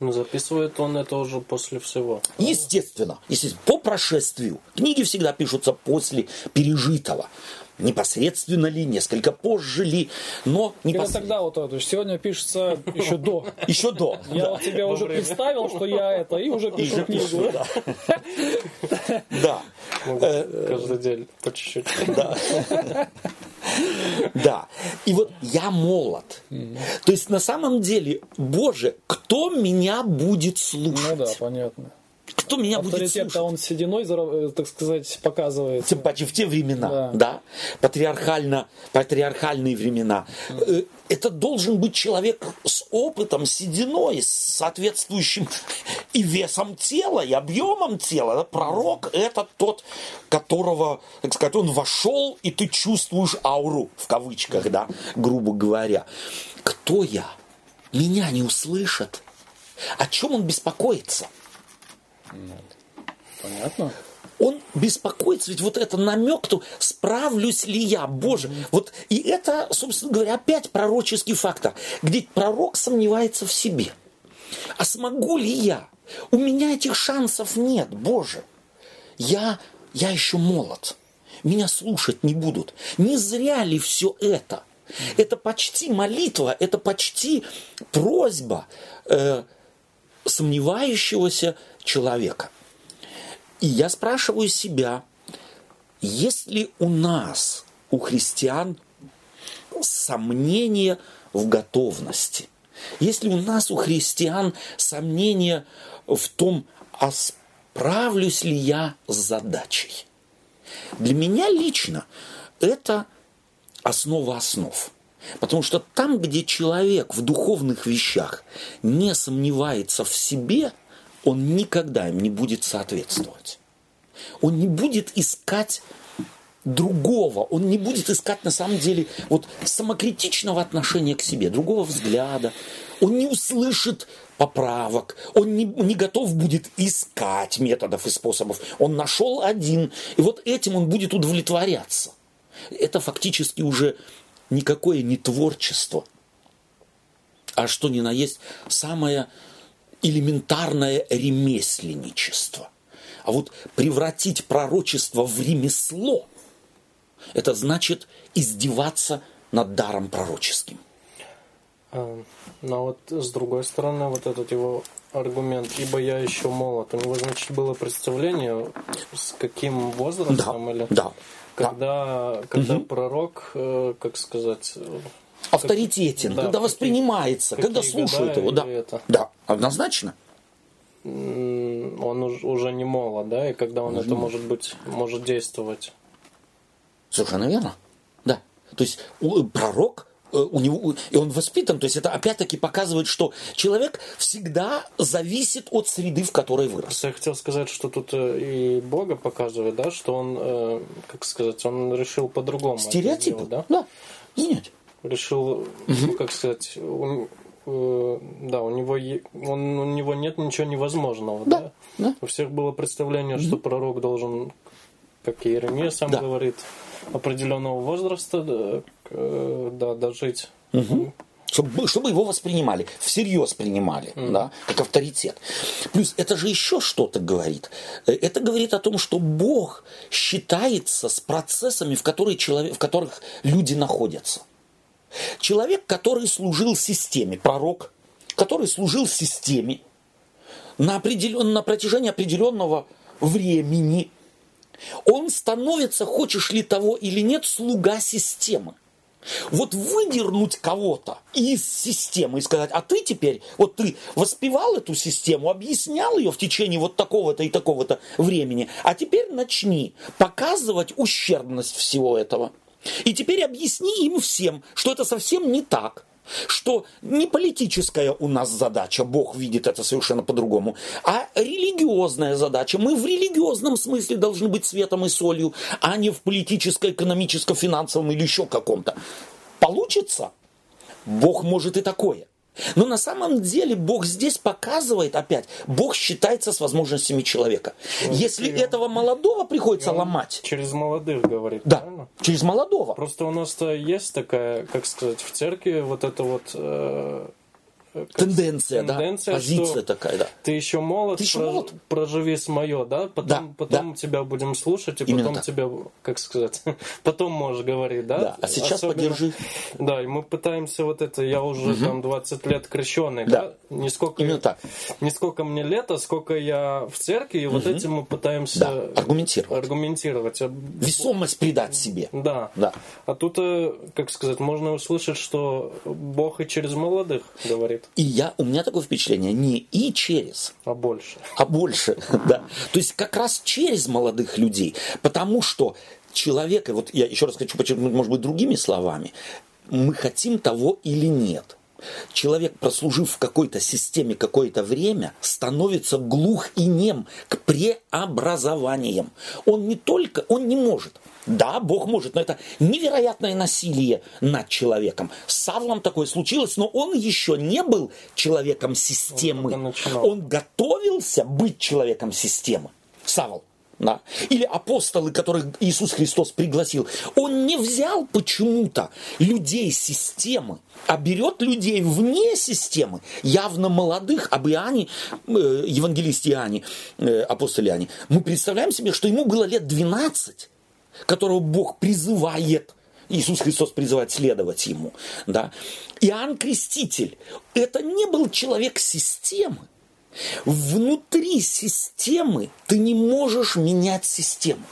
Speaker 3: Но записывает он это уже после всего.
Speaker 1: Естественно, естественно, по прошествию. Книги всегда пишутся после пережитого непосредственно ли, несколько позже ли, но
Speaker 2: непосредственно. тогда вот, то есть сегодня пишется еще до.
Speaker 1: Еще до.
Speaker 2: Я тебе уже представил, что я это, и уже пишу книгу.
Speaker 1: Да.
Speaker 3: Э, каждый день по чуть-чуть.
Speaker 1: Да. Да. И вот я молод. То есть на самом деле, Боже, кто меня будет слушать? Ну
Speaker 2: да, понятно.
Speaker 1: Кто меня будет слушать?
Speaker 2: он сединой, э, так сказать, показывает.
Speaker 1: Тем паче в те времена, да, да? Патриархально, патриархальные времена. Mm. Это должен быть человек с опытом, сединой, с соответствующим и весом тела, и объемом тела. Пророк – это тот, которого, так сказать, он вошел, и ты чувствуешь ауру, в кавычках, да, грубо говоря. Кто я? Меня не услышат. О чем он беспокоится?
Speaker 2: Понятно.
Speaker 1: Он беспокоится, ведь вот это намек, то справлюсь ли я, Боже. Mm-hmm. Вот и это, собственно говоря, опять пророческий фактор, где пророк сомневается в себе. А смогу ли я У меня этих шансов нет, Боже. Я, я еще молод. Меня слушать не будут. Не зря ли все это? Это почти молитва, это почти просьба э, сомневающегося человека. И я спрашиваю себя, есть ли у нас, у христиан, сомнение в готовности? Есть ли у нас, у христиан, сомнение в том, а справлюсь ли я с задачей? Для меня лично это основа основ. Потому что там, где человек в духовных вещах не сомневается в себе, он никогда им не будет соответствовать. Он не будет искать другого, он не будет искать на самом деле вот самокритичного отношения к себе, другого взгляда, он не услышит поправок, он не, не готов будет искать методов и способов, он нашел один, и вот этим он будет удовлетворяться. Это фактически уже никакое не творчество, а что ни на есть самое элементарное ремесленничество. А вот превратить пророчество в ремесло, это значит издеваться над даром пророческим.
Speaker 3: А, но вот с другой стороны, вот этот его аргумент, ибо я еще молод, у него, значит, было представление, с каким возрастом
Speaker 1: да,
Speaker 3: или...
Speaker 1: Да,
Speaker 3: когда, да. когда угу. пророк, э, как сказать...
Speaker 1: Авторитетен, когда да, воспринимается, какие, когда слушают его. Да, это? да, однозначно.
Speaker 3: Он уже не молод, да, и когда он, он это, может быть, может действовать.
Speaker 1: Совершенно верно. Да. То есть пророк Э, у него, и он воспитан. То есть это опять-таки показывает, что человек всегда зависит от среды, в которой вырос.
Speaker 3: Я хотел сказать, что тут э, и Бога показывает, да, что он, э, как сказать, он решил по-другому.
Speaker 1: Стереотипы, да? Да, менять.
Speaker 3: Решил, угу. как сказать, он, да, у него, он, у него нет ничего невозможного, да? да? да. У всех было представление, что пророк должен, как Иеремия сам да. говорит, определенного возраста э, да, дожить.
Speaker 1: Угу. Чтобы, чтобы его воспринимали, всерьез принимали, mm. да, как авторитет. Плюс это же еще что-то говорит. Э, это говорит о том, что Бог считается с процессами, в, которые человек, в которых люди находятся. Человек, который служил системе, пророк, который служил системе на, определен, на протяжении определенного времени, он становится, хочешь ли того или нет, слуга системы. Вот выдернуть кого-то из системы и сказать, а ты теперь, вот ты воспевал эту систему, объяснял ее в течение вот такого-то и такого-то времени, а теперь начни показывать ущербность всего этого. И теперь объясни им всем, что это совсем не так что не политическая у нас задача, Бог видит это совершенно по-другому, а религиозная задача. Мы в религиозном смысле должны быть светом и солью, а не в политическом, экономическом, финансовом или еще каком-то. Получится? Бог может и такое. Но на самом деле Бог здесь показывает опять, Бог считается с возможностями человека. Вот Если и, этого молодого приходится ломать.
Speaker 3: Через молодых говорит,
Speaker 1: да, правильно? Через молодого.
Speaker 3: Просто у нас-то есть такая, как сказать, в церкви вот это вот э,
Speaker 1: тенденция, тенденция, да, позиция такая, да.
Speaker 3: Ты еще молод, ты еще прож, молод. проживи с мое, да, потом, да, потом да. тебя будем слушать, и Именно потом так. тебя, как сказать, потом можешь говорить, да.
Speaker 1: да. А сейчас Особенно, подержи.
Speaker 3: Да, и мы пытаемся вот это, я уже угу. там 20 лет крещенный, да, да? Не сколько,
Speaker 1: Именно так.
Speaker 3: Не сколько мне лет, а сколько я в церкви, и угу. вот этим мы пытаемся
Speaker 1: да. аргументировать.
Speaker 3: аргументировать. А
Speaker 1: Весомость придать себе.
Speaker 3: Да. да. А тут, э, как сказать, можно услышать, что Бог и через молодых говорит
Speaker 1: будет. И я, у меня такое впечатление, не и через.
Speaker 3: А больше.
Speaker 1: А больше, да. То есть как раз через молодых людей. Потому что человек, и вот я еще раз хочу подчеркнуть, может быть, другими словами, мы хотим того или нет. Человек, прослужив в какой-то системе какое-то время, становится глух и нем к преобразованиям. Он не только, он не может да, Бог может, но это невероятное насилие над человеком. С Савлом такое случилось, но он еще не был человеком системы. Он, он готовился быть человеком системы. Савл. да, или апостолы, которых Иисус Христос пригласил, он не взял почему-то людей системы, а берет людей вне системы, явно молодых, об Иоанне, э, евангелист Иоанне, э, апостол Иоанне, мы представляем себе, что ему было лет 12, которого Бог призывает Иисус Христос призывает следовать ему. Да? Иоанн Креститель – это не был человек системы. Внутри системы ты не можешь менять систему.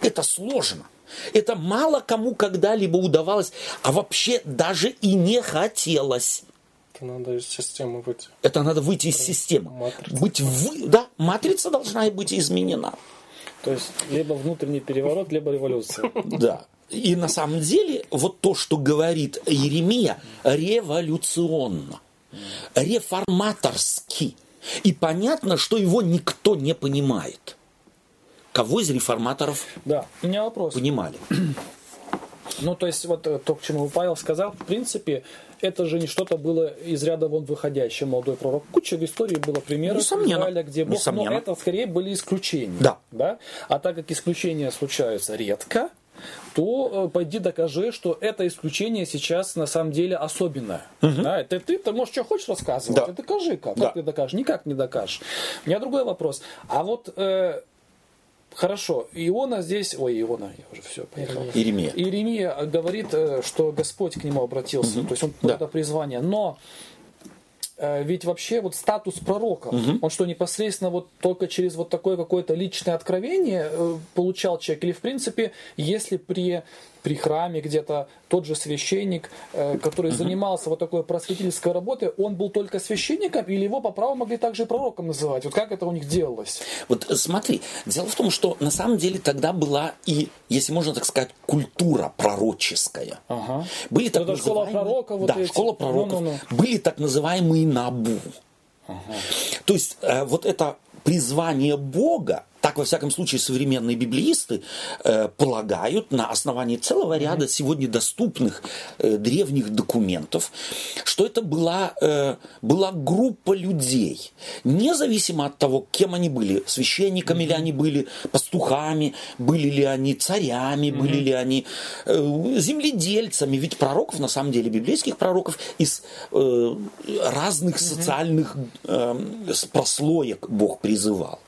Speaker 1: Это сложно. Это мало кому когда-либо удавалось, а вообще даже и не хотелось.
Speaker 3: Это надо из системы выйти.
Speaker 1: Это надо выйти из системы. Матрица. Быть вы... Да, матрица должна быть изменена.
Speaker 2: То есть либо внутренний переворот, либо революция.
Speaker 1: Да. И на самом деле вот то, что говорит Еремия, революционно реформаторский. И понятно, что его никто не понимает. Кого из реформаторов
Speaker 2: да, у меня вопрос.
Speaker 1: понимали?
Speaker 2: Ну, то есть, вот то, к чему Павел сказал, в принципе, это же не что-то было из ряда вон выходящее, молодой пророк. Куча в истории было примеров
Speaker 1: Несомненно.
Speaker 2: Израиля, где Бог,
Speaker 1: Несомненно.
Speaker 2: но это скорее были исключения.
Speaker 1: Да.
Speaker 2: да. А так как исключения случаются редко, то э, пойди докажи, что это исключение сейчас на самом деле особенное. Угу. Да, это ты, ты можешь что хочешь рассказывать, да. ты докажи как. Да. Как ты докажешь? Никак не докажешь. У меня другой вопрос. А вот э, Хорошо, Иона здесь, ой, Иона, я уже все, поехал.
Speaker 1: Иеремия.
Speaker 2: Иеремия говорит, э, что Господь к нему обратился, угу. то есть он да. это призвание. Но Э, ведь вообще вот статус пророка, угу. он что, непосредственно вот только через вот такое какое-то личное откровение э, получал человек? Или, в принципе, если при, при храме где-то тот же священник, э, который занимался вот такой просветительской работой, он был только священником или его по праву могли также пророком называть? Вот как это у них делалось?
Speaker 1: Вот смотри, дело в том, что на самом деле тогда была и, если можно так сказать, культура пророческая.
Speaker 2: Ага.
Speaker 1: Были так
Speaker 2: это
Speaker 1: называемые...
Speaker 2: школа пророка, вот
Speaker 1: да,
Speaker 2: эти.
Speaker 1: школа пророков.
Speaker 2: Ну, ну,
Speaker 1: ну. Были так называемые набу. Ага. То есть э, вот это призвание Бога так, во всяком случае, современные библеисты э, полагают на основании целого ряда сегодня доступных э, древних документов, что это была, э, была группа людей, независимо от того, кем они были, священниками ли они были, пастухами, были ли они царями, были ли они э, земледельцами. Ведь пророков, на самом деле, библейских пророков из э, разных социальных э, прослоек Бог призывал.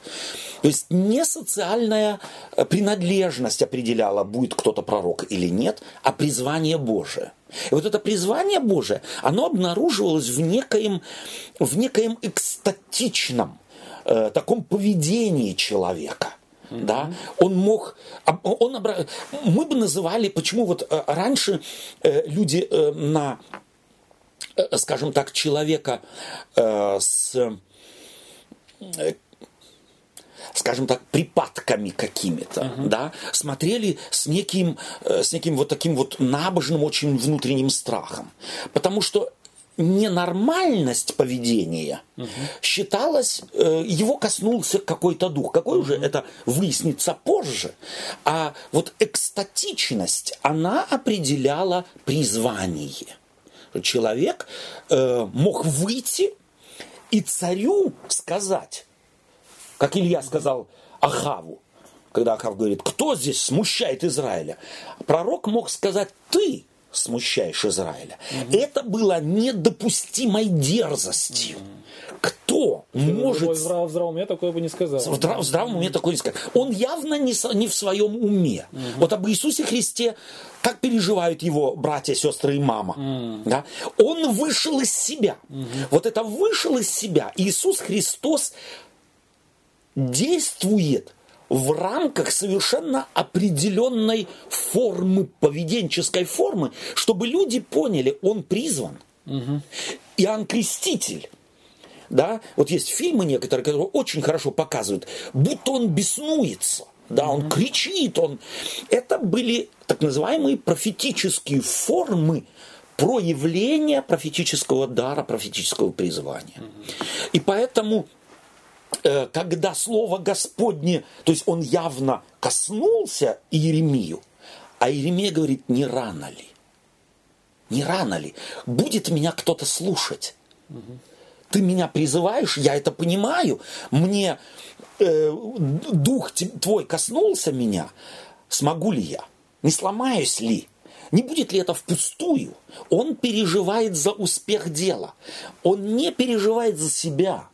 Speaker 1: То есть не социальная э, принадлежность определяла, будет кто-то пророк или нет, а призвание Божие. И вот это призвание Божие, оно обнаруживалось в некоем, в некоем экстатичном э, таком поведении человека. Да, он мог, он, мы бы называли, почему вот э, раньше э, люди на, скажем так, человека с скажем так, припадками какими-то, uh-huh. да, смотрели с неким, э, с неким вот таким вот набожным, очень внутренним страхом. Потому что ненормальность поведения угу. считалась, э, его коснулся какой-то дух. Какой угу. уже это выяснится позже. А вот экстатичность, она определяла призвание. Человек э, мог выйти и царю сказать, как Илья сказал Ахаву, когда Ахав говорит, кто здесь смущает Израиля? Пророк мог сказать, ты смущаешь Израиля. Угу. Это было недопустимой дерзостью. Угу. Кто Что, может... В
Speaker 2: здравом, здравом уме такое бы не сказал. В,
Speaker 1: здрав, в здравом уме такое не сказал. Он явно не, не в своем уме. Угу. Вот об Иисусе Христе, как переживают его братья, сестры и мама. Угу. Да? Он вышел из себя. Угу. Вот это вышел из себя. Иисус Христос действует в рамках совершенно определенной формы, поведенческой формы, чтобы люди поняли, он призван. Угу. Иоанн Креститель. Да, вот есть фильмы некоторые, которые очень хорошо показывают, будто он беснуется. Да, он кричит, он... Это были так называемые профетические формы проявления профетического дара, профетического призвания. И поэтому когда слово Господне, то есть он явно коснулся Иеремию, а Иеремия говорит, не рано ли? Не рано ли? Будет меня кто-то слушать? Ты меня призываешь, я это понимаю. Мне э, дух твой коснулся меня, смогу ли я? Не сломаюсь ли? Не будет ли это впустую? Он переживает за успех дела. Он не переживает за себя.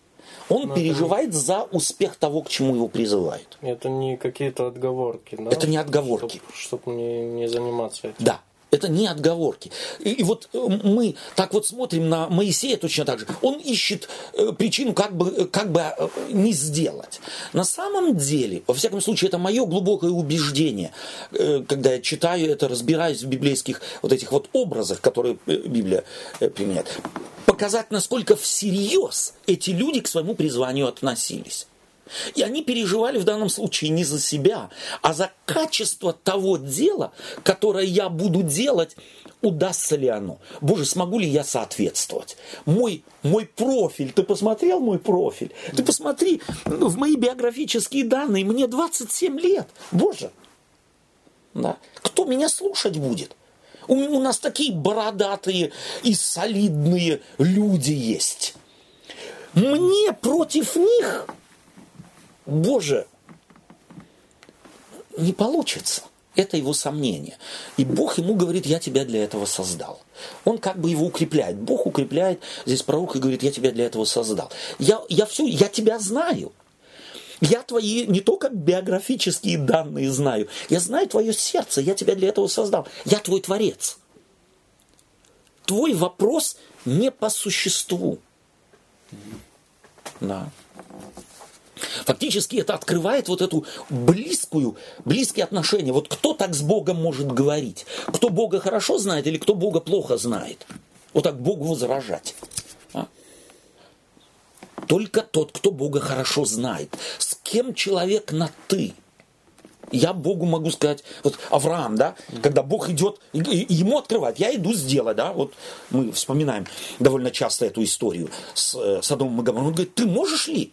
Speaker 1: Он Но переживает это... за успех того, к чему его призывают.
Speaker 3: Это не какие-то отговорки, да?
Speaker 1: Это не отговорки.
Speaker 3: Чтобы чтоб не, не заниматься этим.
Speaker 1: Да. Это не отговорки. И, и вот э, мы так вот смотрим на Моисея точно так же. Он ищет э, причину, как бы, э, как бы э, не сделать. На самом деле, во всяком случае, это мое глубокое убеждение, э, когда я читаю это, разбираюсь в библейских вот этих вот образах, которые э, Библия э, применяет. Показать, насколько всерьез эти люди к своему призванию относились. И они переживали в данном случае не за себя, а за качество того дела, которое я буду делать, удастся ли оно. Боже, смогу ли я соответствовать? Мой, мой профиль, ты посмотрел мой профиль? Ты посмотри в мои биографические данные, мне 27 лет. Боже, да. кто меня слушать будет? У, у нас такие бородатые и солидные люди есть. Мне против них Боже, не получится. Это его сомнение. И Бог ему говорит, я тебя для этого создал. Он как бы его укрепляет. Бог укрепляет здесь пророк и говорит, я тебя для этого создал. Я, я все, я тебя знаю. Я твои не только биографические данные знаю, я знаю твое сердце, я тебя для этого создал. Я твой творец. Твой вопрос не по существу. Да. Фактически это открывает вот эту близкую, близкие отношения. Вот кто так с Богом может говорить? Кто Бога хорошо знает или кто Бога плохо знает? Вот так Богу возражать. А? Только тот, кто Бога хорошо знает. С кем человек на «ты»? Я Богу могу сказать, вот Авраам, да, когда Бог идет, ему открывать, я иду сделать, да, вот мы вспоминаем довольно часто эту историю с э, Содомом и Гомором, он говорит, ты можешь ли?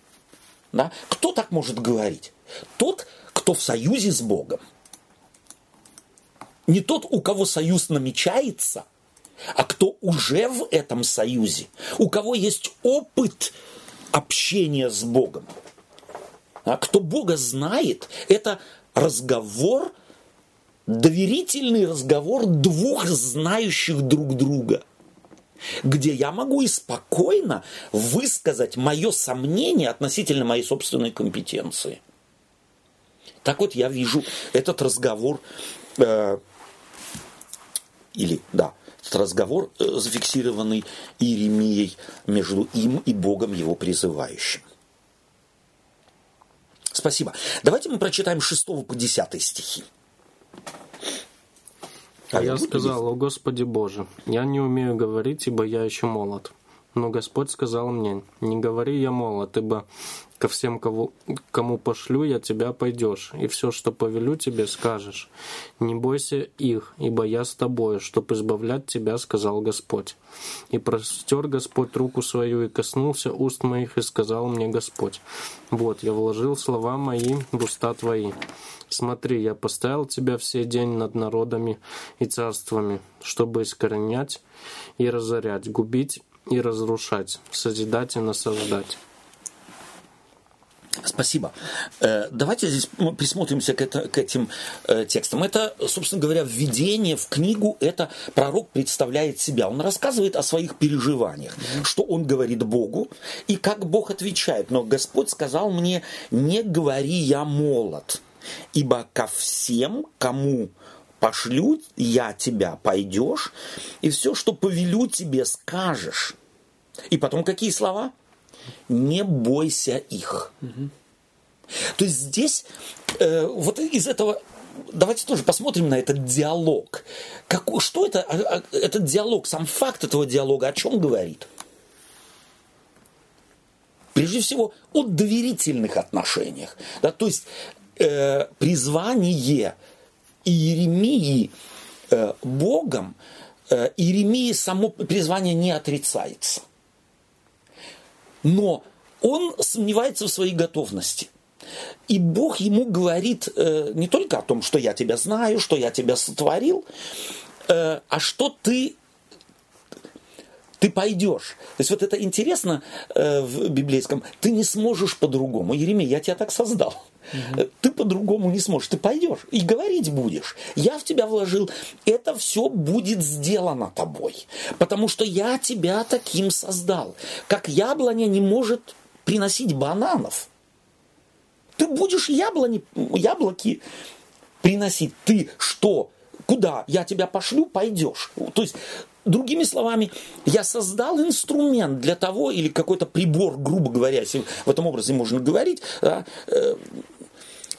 Speaker 1: Да? Кто так может говорить? Тот, кто в союзе с Богом. Не тот, у кого союз намечается, а кто уже в этом союзе, у кого есть опыт общения с Богом. А кто Бога знает, это разговор, доверительный разговор двух знающих друг друга – где я могу и спокойно высказать мое сомнение относительно моей собственной компетенции. Так вот я вижу этот разговор, э, или, да, этот разговор, э, зафиксированный Иеремией между им и Богом его призывающим. Спасибо. Давайте мы прочитаем 6 по 10 стихи.
Speaker 3: А я сказал, о Господи Боже, я не умею говорить, ибо я еще молод. Но Господь сказал мне, не говори я молод, ибо ко всем, кого, кому пошлю, я тебя пойдешь, и все, что повелю тебе, скажешь. Не бойся их, ибо я с тобою, чтоб избавлять тебя, сказал Господь. И простер Господь руку свою и коснулся уст моих, и сказал мне Господь, вот, я вложил слова мои в уста твои. Смотри, я поставил тебя все день над народами и царствами, чтобы искоренять и разорять, губить и разрушать, созидать и насаждать.
Speaker 1: Спасибо. Э, давайте здесь присмотримся к, это, к этим э, текстам. Это, собственно говоря, введение в книгу, это пророк представляет себя. Он рассказывает о своих переживаниях, что он говорит Богу и как Бог отвечает. Но Господь сказал мне, не говори, я молод, ибо ко всем, кому пошлю я тебя, пойдешь, и все, что повелю тебе, скажешь. И потом какие слова? Не бойся их. Угу. То есть здесь э, вот из этого давайте тоже посмотрим на этот диалог. Как, что это, а, а, этот диалог, сам факт этого диалога о чем говорит? Прежде всего, о доверительных отношениях. Да, то есть э, призвание Иеремии э, Богом, э, Иеремии само призвание не отрицается. Но он сомневается в своей готовности. И Бог ему говорит э, не только о том, что я тебя знаю, что я тебя сотворил, э, а что ты, ты пойдешь. То есть вот это интересно э, в библейском. Ты не сможешь по-другому. Еремей, я тебя так создал. Угу. Ты по-другому не сможешь. Ты пойдешь и говорить будешь. Я в тебя вложил. Это все будет сделано тобой. Потому что я тебя таким создал. Как яблоня не может приносить бананов. Ты будешь яблони, яблоки приносить. Ты что? Куда? Я тебя пошлю, пойдешь. То есть Другими словами, я создал инструмент для того, или какой-то прибор, грубо говоря, если в этом образе можно говорить, да, э,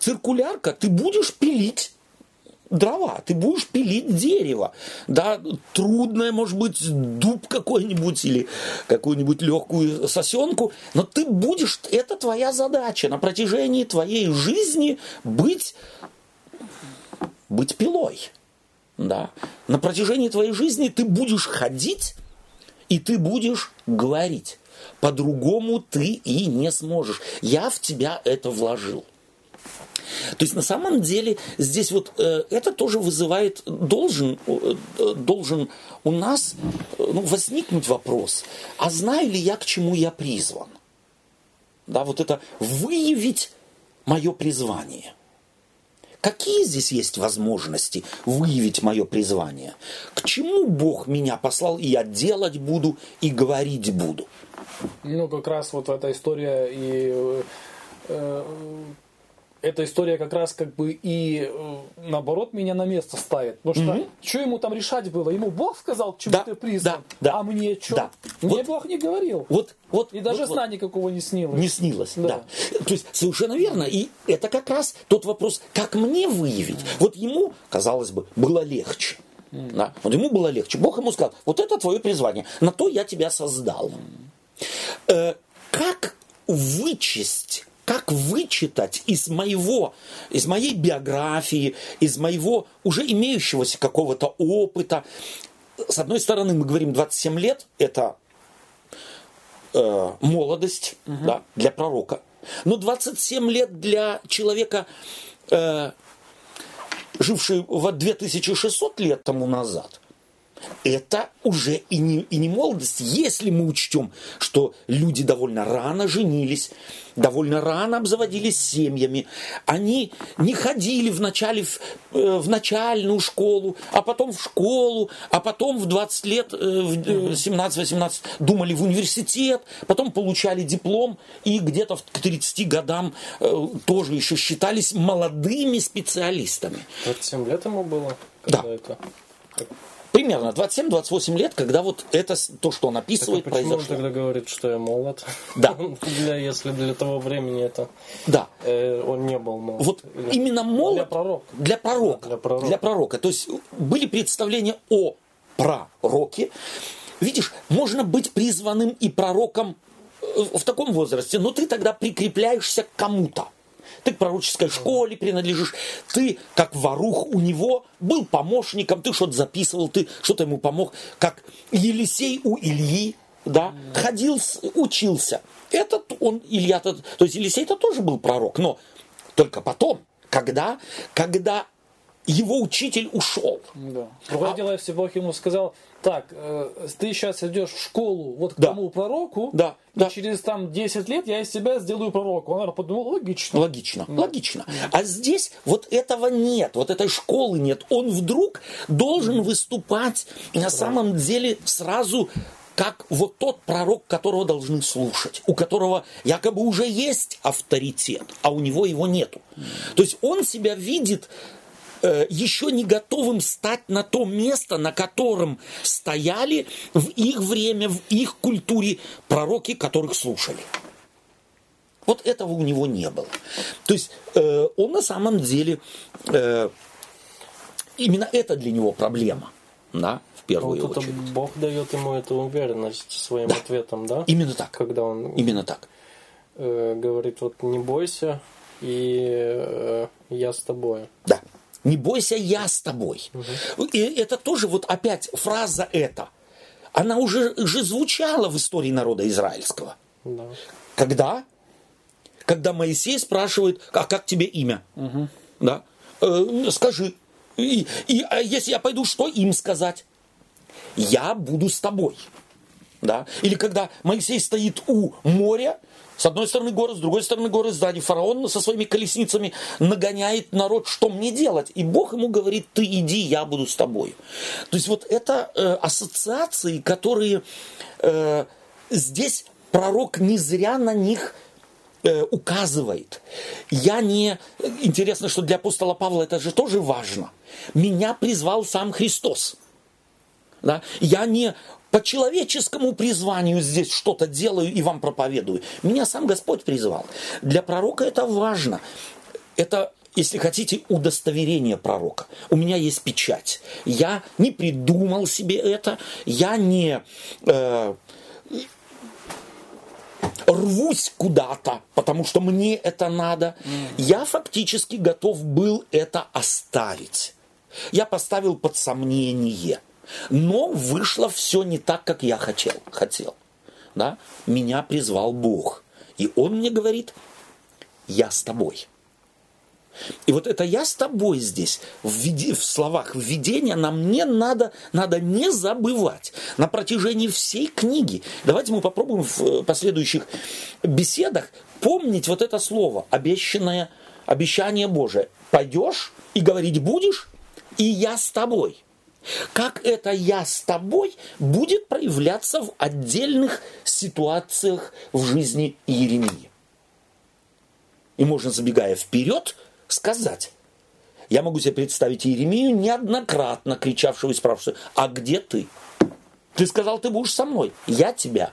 Speaker 1: циркулярка, ты будешь пилить дрова, ты будешь пилить дерево. Да, трудное, может быть, дуб какой-нибудь или какую-нибудь легкую сосенку, но ты будешь, это твоя задача на протяжении твоей жизни быть, быть пилой. Да. На протяжении твоей жизни ты будешь ходить, и ты будешь говорить. По-другому ты и не сможешь. Я в тебя это вложил. То есть на самом деле здесь вот э, это тоже вызывает, должен, э, должен у нас э, ну, возникнуть вопрос, а знаю ли я, к чему я призван? Да, вот это выявить мое призвание. Какие здесь есть возможности выявить мое призвание? К чему Бог меня послал, и я делать буду, и говорить буду?
Speaker 2: Ну, как раз вот эта история и э, эта история как раз как бы и э, наоборот меня на место ставит. Потому что угу. что ему там решать было? Ему Бог сказал, чему да, ты призван,
Speaker 1: да, да,
Speaker 2: а мне что?
Speaker 1: Да.
Speaker 2: Мне вот, Бог не говорил.
Speaker 1: Вот, вот,
Speaker 2: и даже
Speaker 1: вот,
Speaker 2: сна вот, никакого не снилось.
Speaker 1: Не снилось, да. да. То есть совершенно верно. И это как раз тот вопрос, как мне выявить. Mm. Вот ему, казалось бы, было легче. Mm. Да? Вот ему было легче. Бог ему сказал, вот это твое призвание, на то я тебя создал. Mm. Э, как вычесть как вычитать из моего, из моей биографии, из моего уже имеющегося какого-то опыта. С одной стороны, мы говорим 27 лет, это э, молодость угу. да, для пророка. Но 27 лет для человека, э, живший в 2600 лет тому назад – это уже и не, и не молодость, если мы учтем, что люди довольно рано женились, довольно рано обзаводились семьями, они не ходили вначале в, э, в начальную школу, а потом в школу, а потом в 20 лет, э, в 17-18 э, думали в университет, потом получали диплом и где-то к 30 годам тоже еще считались молодыми специалистами.
Speaker 3: 27 лет ему было?
Speaker 1: Да. Это? Примерно 27-28 лет, когда вот это то, что он описывает,
Speaker 3: так, а почему
Speaker 1: произошло.
Speaker 3: он тогда говорит, что я молод?
Speaker 1: Да.
Speaker 3: для, если для того времени это
Speaker 1: да.
Speaker 3: э, он не был молод.
Speaker 1: Вот Или... именно молод
Speaker 3: для пророка.
Speaker 1: Для пророка.
Speaker 3: Да, для пророка.
Speaker 1: Для пророка. То есть были представления о пророке. Видишь, можно быть призванным и пророком э, в таком возрасте, но ты тогда прикрепляешься к кому-то ты к пророческой школе принадлежишь, ты как ворух у него был помощником, ты что-то записывал, ты что-то ему помог, как Елисей у Ильи, да, ходил, учился. Этот он, Илья, то, есть Елисей-то тоже был пророк, но только потом, когда, когда его учитель ушел.
Speaker 2: Да. Другое а... дело, если Бог ему сказал, так, э, ты сейчас идешь в школу вот к
Speaker 1: да.
Speaker 2: тому пророку,
Speaker 1: да.
Speaker 2: и да. через там 10 лет я из себя сделаю пророка. Он подумал, логично.
Speaker 1: Логично, да. логично. А здесь вот этого нет, вот этой школы нет. Он вдруг должен выступать на самом деле сразу как вот тот пророк, которого должны слушать, у которого якобы уже есть авторитет, а у него его нету. То есть он себя видит Э, еще не готовым стать на то место, на котором стояли в их время, в их культуре пророки, которых слушали. Вот этого у него не было. То есть э, он на самом деле, э, именно это для него проблема, да, в первую вот очередь.
Speaker 3: Это Бог дает ему эту уверенность своим
Speaker 1: да.
Speaker 3: ответом, да?
Speaker 1: Именно так.
Speaker 3: Когда он
Speaker 1: именно так.
Speaker 3: Э, говорит, вот не бойся, и э, я с тобой.
Speaker 1: Да. Не бойся, я с тобой. Угу. И это тоже вот опять фраза эта. Она уже, уже звучала в истории народа израильского.
Speaker 3: Да.
Speaker 1: Когда? Когда Моисей спрашивает, а как тебе имя?
Speaker 2: Угу.
Speaker 1: Да? Э, скажи. И, и а если я пойду, что им сказать? Я буду с тобой. Да? Или когда Моисей стоит у моря, с одной стороны горы, с другой стороны горы, сзади фараон со своими колесницами нагоняет народ, что мне делать? И Бог ему говорит, ты иди, я буду с тобой. То есть вот это э, ассоциации, которые э, здесь пророк не зря на них э, указывает. Я не... Интересно, что для апостола Павла это же тоже важно. Меня призвал сам Христос. Да? Я не по человеческому призванию здесь что-то делаю и вам проповедую. Меня сам Господь призвал. Для пророка это важно. Это если хотите, удостоверение пророка. У меня есть печать. Я не придумал себе это, я не э, рвусь куда-то, потому что мне это надо. Mm. Я фактически готов был это оставить. Я поставил под сомнение. Но вышло все не так, как я хотел. хотел да? Меня призвал Бог. И Он мне говорит, я с тобой. И вот это «я с тобой» здесь, в, виде, в словах введения, нам не надо, надо не забывать на протяжении всей книги. Давайте мы попробуем в э, последующих беседах помнить вот это слово, обещанное, обещание Божие. Пойдешь и говорить будешь, и я с тобой. Как это «я с тобой» будет проявляться в отдельных ситуациях в жизни Иеремии. И можно, забегая вперед, сказать, я могу себе представить Иеремию, неоднократно кричавшего и спрашивавшего, а где ты? Ты сказал, ты будешь со мной. Я тебя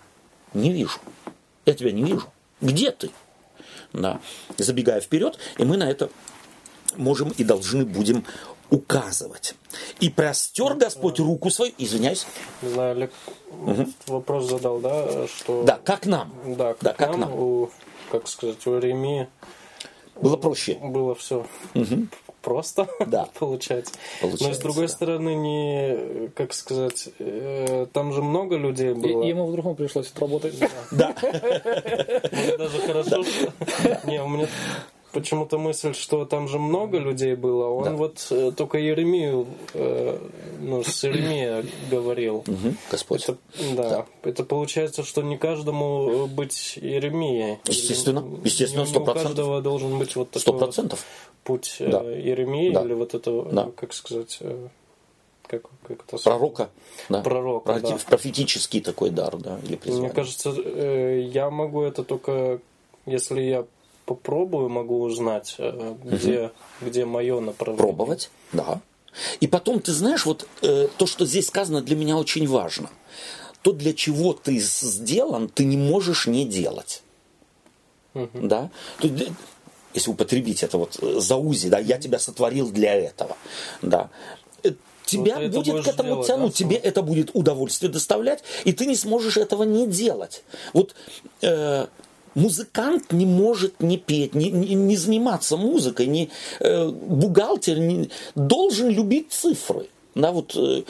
Speaker 1: не вижу. Я тебя не вижу. Где ты? Да. Забегая вперед, и мы на это можем и должны будем указывать. И простер Господь руку свою, извиняюсь.
Speaker 3: Не знаю, Олег угу. вопрос задал, да, что...
Speaker 1: Да, как нам.
Speaker 3: Да, как, да, как нам, нам. У, как сказать, у Реми
Speaker 1: было проще.
Speaker 3: Было все угу. просто да. получается. получается. Но с другой да. стороны, не, как сказать, э, там же много людей было.
Speaker 2: И, ему в другом пришлось отработать.
Speaker 1: Да.
Speaker 3: Даже хорошо. Не, у меня почему-то мысль, что там же много людей было. Он да. вот э, только Еремию, э, ну, с Еремия говорил.
Speaker 1: Угу, Господь.
Speaker 3: Это, да, да. Это получается, что не каждому э, быть Еремией.
Speaker 1: Естественно, естественно, сто процентов.
Speaker 3: У каждого должен быть вот такой 100%. Вот путь да. Еремии да. или вот это, да. как сказать, как, как это
Speaker 1: пророка,
Speaker 3: да. пророка,
Speaker 1: Профи- да. профетический такой дар, да, или призвание.
Speaker 3: Мне кажется, я могу это только если я попробую, могу узнать, э, где, угу. где мое направление.
Speaker 1: Пробовать, да. И потом, ты знаешь, вот э, то, что здесь сказано, для меня очень важно. То, для чего ты сделан, ты не можешь не делать. Угу. Да? Если употребить это вот э, за узи, да, я тебя сотворил для этого. Да э, тебя вот будет к этому делать, тянуть, да? тебе это будет удовольствие доставлять, и ты не сможешь этого не делать. Вот э, Музыкант не может не петь, не, не, не заниматься музыкой, не, э, бухгалтер не, должен любить цифры. Да, вот, э,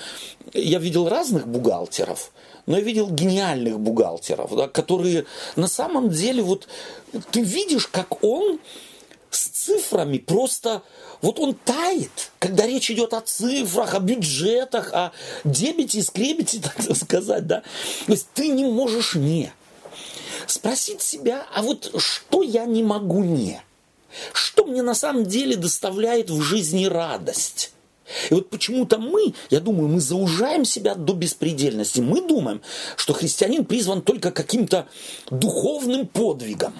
Speaker 1: я видел разных бухгалтеров, но я видел гениальных бухгалтеров, да, которые на самом деле, вот ты видишь, как он с цифрами просто, вот он тает, когда речь идет о цифрах, о бюджетах, о дебете и скребете, так сказать, да. То есть ты не можешь не спросить себя, а вот что я не могу не? Что мне на самом деле доставляет в жизни радость? И вот почему-то мы, я думаю, мы заужаем себя до беспредельности. Мы думаем, что христианин призван только каким-то духовным подвигом.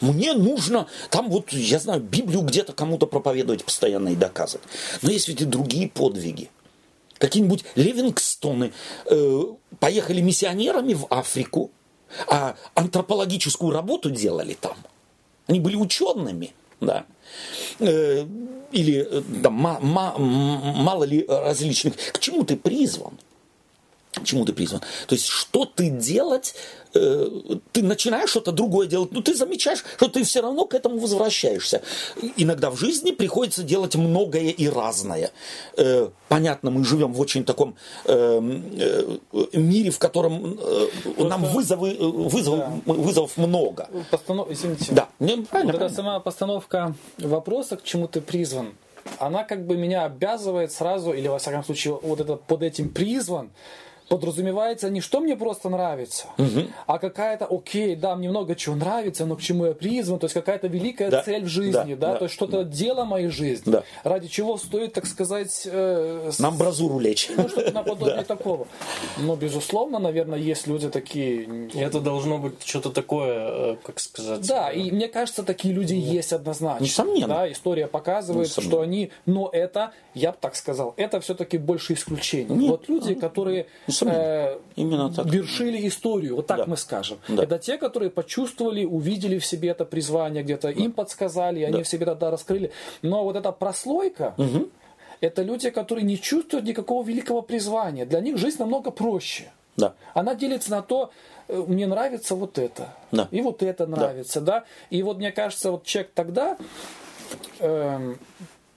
Speaker 1: Мне нужно, там вот, я знаю, Библию где-то кому-то проповедовать постоянно и доказывать. Но есть ведь и другие подвиги какие-нибудь Ливингстоны э, поехали миссионерами в Африку, а антропологическую работу делали там. Они были учеными, да. Э, или э, да, ма, ма, мало ли различных. К чему ты призван? К чему ты призван? То есть, что ты делать Э, ты начинаешь что-то другое делать, но ты замечаешь, что ты все равно к этому возвращаешься. Иногда в жизни приходится делать многое и разное. Э, понятно, мы живем в очень таком э, мире, в котором Просто... нам вызовы, вызов, да. вызовов много.
Speaker 2: Постанов... Извините.
Speaker 1: Да.
Speaker 2: Не, правильно, вот эта сама постановка вопроса, к чему ты призван, она как бы меня обязывает сразу, или во всяком случае, вот это под этим призван, подразумевается не что мне просто нравится, а какая-то, окей, да, мне много чего нравится, но к чему я призван, то есть какая-то великая
Speaker 1: Да,
Speaker 2: цель в жизни,
Speaker 1: да,
Speaker 2: да,
Speaker 1: да.
Speaker 2: то есть что-то дело моей жизни,
Speaker 1: Да.
Speaker 2: ради чего стоит, так сказать, э, с-
Speaker 1: На амбразуру лечь.
Speaker 2: ну, что-то наподобие такого. Но, безусловно, наверное, есть люди такие...
Speaker 3: Это должно быть что-то такое, э, как сказать.
Speaker 2: Да,
Speaker 3: э,
Speaker 2: и мне кажется, такие люди есть однозначно.
Speaker 1: Несомненно.
Speaker 2: Да, история показывает,
Speaker 1: Несомненно.
Speaker 2: что они... Но это, я бы так сказал, это все-таки больше исключение.
Speaker 1: Нет.
Speaker 2: Вот люди, которые
Speaker 1: Несомненно.
Speaker 2: Э,
Speaker 1: Именно так.
Speaker 2: вершили историю, вот так
Speaker 1: Да.
Speaker 2: мы скажем.
Speaker 1: Да.
Speaker 2: Это те, которые почувствовали, увидели в себе это призвание где-то, им подсказали, и они
Speaker 1: Да.
Speaker 2: в себе тогда раскрыли. Но вот эта прослойка... Это люди, которые не чувствуют никакого великого призвания. Для них жизнь намного проще.
Speaker 1: Да.
Speaker 2: Она делится на то, э, мне нравится вот это,
Speaker 1: Да.
Speaker 2: и вот это нравится, да. И вот мне кажется, вот человек тогда эм,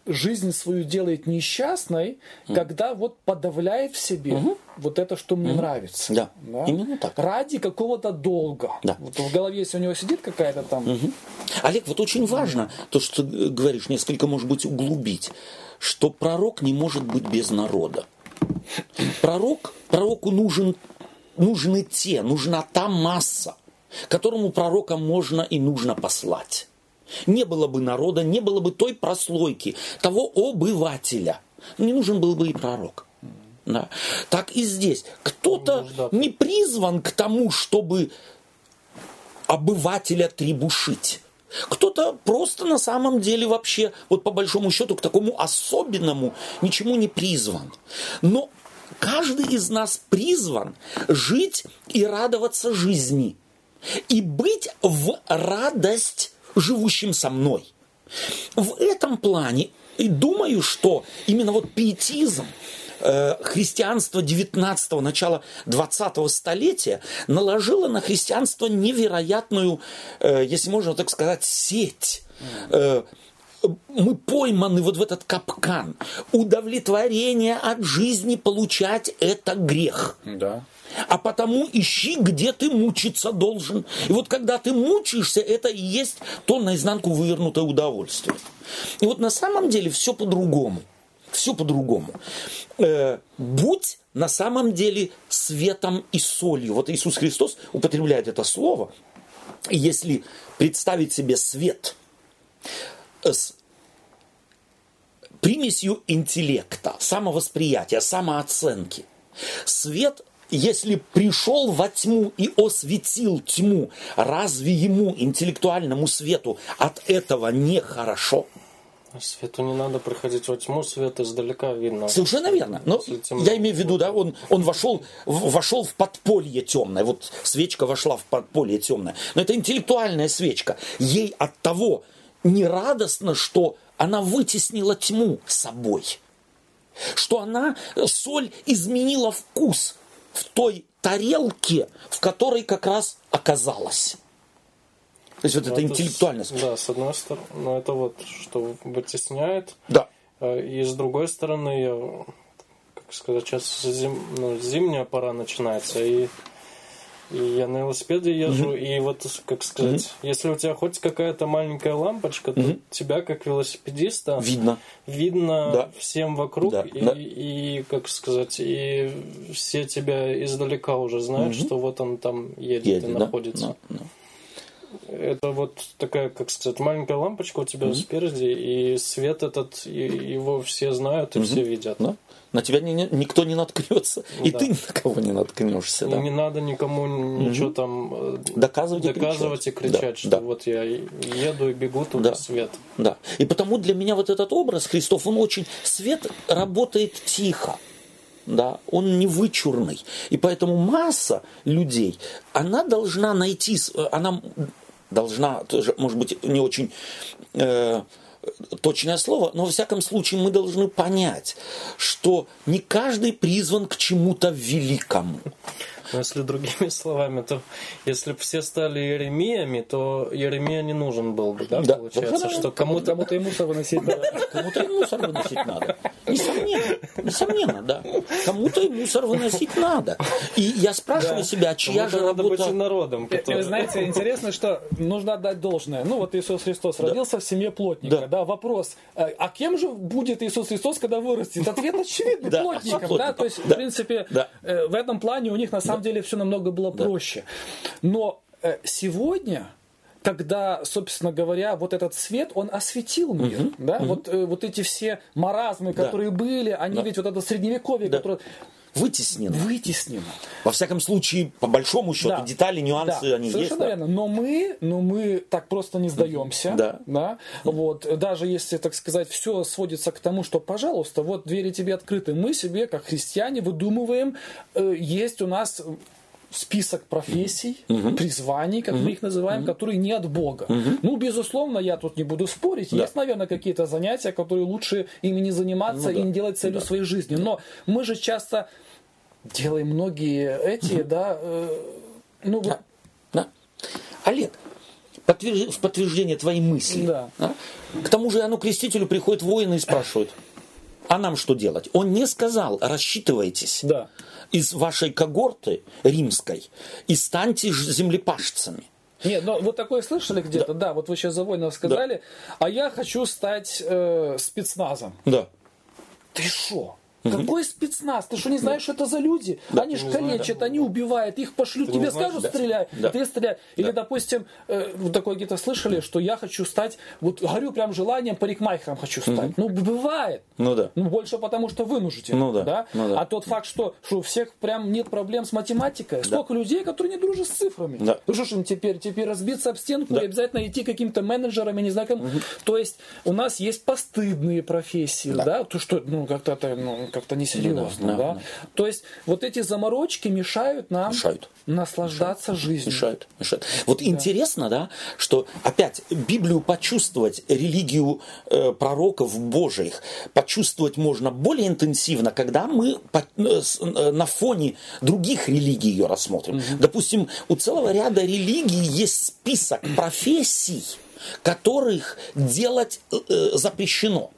Speaker 2: жизнь свою делает несчастной, когда вот подавляет в себе вот это, что мне нравится.
Speaker 1: Да. Именно так.
Speaker 2: Ради какого-то долга.
Speaker 1: Да.
Speaker 2: Вот в голове, если у него сидит какая-то там...
Speaker 1: Олег, вот очень важно то, что ты говоришь, несколько, может быть, углубить, что пророк не может быть без народа. Пророк, пророку нужен, нужны те, нужна та масса, которому пророка можно и нужно послать. Не было бы народа, не было бы той прослойки, того обывателя. Не нужен был бы и пророк. Да. Так и здесь. Кто-то не призван к тому, чтобы обывателя требушить. Кто-то просто на самом деле вообще, вот по большому счету, к такому особенному ничему не призван. Но каждый из нас призван жить и радоваться жизни. И быть в радость живущим со мной. В этом плане, и думаю, что именно вот пиетизм, э, христианство 19-го, начала 20-го столетия наложило на христианство невероятную, э, если можно так сказать, сеть. Э, мы пойманы вот в этот капкан. Удовлетворение от жизни получать – это грех.
Speaker 2: Да.
Speaker 1: А потому ищи, где ты мучиться должен. И вот когда ты мучаешься, это и есть то наизнанку вывернутое удовольствие. И вот на самом деле все по-другому. Все по-другому. Э, будь на самом деле светом и солью. Вот Иисус Христос употребляет это слово. Если представить себе свет с примесью интеллекта, самовосприятия, самооценки. Свет, если пришел во тьму и осветил тьму, разве ему, интеллектуальному свету, от этого нехорошо?
Speaker 3: Свету не надо приходить во тьму, свет издалека видно.
Speaker 1: Совершенно верно. Но я имею в виду, да, он, он вошел, в- вошел в подполье темное. Вот свечка вошла в подполье темное. Но это интеллектуальная свечка. Ей от того не радостно, что она вытеснила тьму собой. Что она, э, соль, изменила вкус в той тарелке, в которой как раз оказалась. То есть вот это
Speaker 3: Ну, с-
Speaker 1: интеллектуальность.
Speaker 3: Да, с одной стороны, но это вот что вытесняет.
Speaker 1: Да.
Speaker 3: Э, И с другой стороны, я, как сказать, сейчас зим- ну, зимняя пора начинается, и, и я на велосипеде езжу, и вот, как сказать, если у тебя хоть какая-то маленькая лампочка, то тебя, как велосипедиста,
Speaker 1: Видно.
Speaker 3: видно
Speaker 1: Да.
Speaker 3: всем вокруг,
Speaker 1: Да,
Speaker 3: и,
Speaker 1: да.
Speaker 3: и, как сказать, и все тебя издалека уже знают, что вот он там едет,
Speaker 1: Едет,
Speaker 3: и
Speaker 1: да?
Speaker 3: находится.
Speaker 1: Да, да.
Speaker 3: Это вот такая, как сказать, маленькая лампочка у тебя спереди, и свет этот, и его все знают и все видят.
Speaker 1: Да? На тебя ни- никто не наткнется, и
Speaker 3: Да.
Speaker 1: ты ни на кого не наткнешься.
Speaker 3: И
Speaker 1: да.
Speaker 3: не надо никому ничего там э,
Speaker 1: Доказывать и
Speaker 3: доказывать и
Speaker 1: кричать.
Speaker 3: кричать,
Speaker 1: Да,
Speaker 3: что
Speaker 1: да.
Speaker 3: вот я еду и бегу, тут
Speaker 1: Да.
Speaker 3: свет.
Speaker 1: Да. И потому для меня вот этот образ Христов, он очень... Свет работает тихо. Да, он не вычурный. И поэтому масса людей, она должна найти, с- она должна, тоже, может быть, не очень э, точное слово, но во всяком случае мы должны понять, что не каждый призван к чему-то великому.
Speaker 3: Но если другими словами, то если бы все стали Еремиями, то Еремия не нужен был бы, да,
Speaker 1: Да,
Speaker 3: получается, что кому-то
Speaker 2: Кому-то и мусор выносить надо.
Speaker 1: Кому-то и мусор выносить надо. Несомненно, несомненно, да. Кому-то и мусор выносить надо. И я спрашиваю себя, чья
Speaker 3: кому-то
Speaker 1: же
Speaker 3: надо быть и
Speaker 1: работа...
Speaker 3: народом,
Speaker 2: И Вы
Speaker 3: который...
Speaker 2: знаете, интересно, что нужно отдать должное. Ну вот Иисус Христос родился в семье плотника.
Speaker 1: Да.
Speaker 2: Да. вопрос, э, а кем же будет Иисус Христос, когда вырастет? Ответ очевидный,
Speaker 1: Да,
Speaker 2: плотником. Да? То есть,
Speaker 1: Да.
Speaker 2: в принципе,
Speaker 1: Да.
Speaker 2: э, в этом плане у них на самом деле все намного было проще. Но э, сегодня когда, собственно говоря, вот этот свет, он осветил мир, да, вот, э, вот эти все маразмы, которые были, они ведь вот это средневековье, которое
Speaker 1: Вытеснено.
Speaker 2: вытеснено.
Speaker 1: Во всяком случае, по большому счету,
Speaker 2: Да.
Speaker 1: детали, нюансы,
Speaker 2: Да,
Speaker 1: они есть.
Speaker 2: совершенно
Speaker 1: да.
Speaker 2: верно. Но мы, но мы так просто не сдаемся.
Speaker 1: Да.
Speaker 2: Вот, даже если, так сказать, все сводится к тому, что, пожалуйста, вот двери тебе открыты. Мы себе, как христиане, выдумываем, э, есть у нас список профессий, призваний, как мы их называем, которые не от Бога. Ну, безусловно, я тут не буду спорить.
Speaker 1: Да.
Speaker 2: Есть, наверное, какие-то занятия, которые лучше ими не заниматься
Speaker 1: Ну да.
Speaker 2: и не делать целью своей жизни. Но мы же часто делаем многие эти, да, э, ну,
Speaker 1: Да. Да. Олег, подтверж- в подтверждение твоей мысли.
Speaker 2: Да.
Speaker 1: К тому же Иоанну Крестителю приходят воины и спрашивают, а нам что делать? Он не сказал, рассчитывайтесь
Speaker 2: Да.
Speaker 1: Из вашей когорты римской и станьте ж- землепашцами.
Speaker 2: Нет, но вот такое слышали где-то, да, вот вы сейчас за воинов сказали, а я хочу стать э, спецназом.
Speaker 1: Да.
Speaker 2: Ты шо? Какой спецназ? Ты что не знаешь, что это за люди? они ж
Speaker 3: не знаю,
Speaker 2: калечат, они убивают, их пошлют,
Speaker 3: Ты
Speaker 2: тебе
Speaker 3: знаешь,
Speaker 2: скажут
Speaker 3: да.
Speaker 2: стреляй,
Speaker 1: Да.
Speaker 2: ты стреляй. Или, допустим, э, вот такое где-то слышали, что я хочу стать, вот горю прям желанием парикмахером хочу стать. Ну, бывает.
Speaker 1: Ну да.
Speaker 2: Ну, больше потому, что вынужден.
Speaker 1: Ну да, ну да.
Speaker 2: А тот факт, что, что у всех прям нет проблем с математикой. Столько людей, которые не дружат с цифрами.
Speaker 1: Да.
Speaker 2: Ну что ж им теперь? Теперь разбиться об стенку
Speaker 1: Да.
Speaker 2: и обязательно идти каким-то менеджером, я не знаю, кем. То есть у нас есть постыдные профессии, да, то что, ну, как-то это, ну, как-то несерьезно,
Speaker 1: Ну да,
Speaker 2: да,
Speaker 1: да, да.
Speaker 2: То есть вот эти заморочки мешают нам
Speaker 1: Мешают.
Speaker 2: наслаждаться жизнью.
Speaker 1: Мешают, мешают. Вот интересно, да, что опять Библию почувствовать, религию э, пророков Божьих, почувствовать можно более интенсивно, когда мы по- э, э, на фоне других религий ее рассмотрим. Допустим, у целого ряда религий есть список профессий, которых делать э, э, запрещено.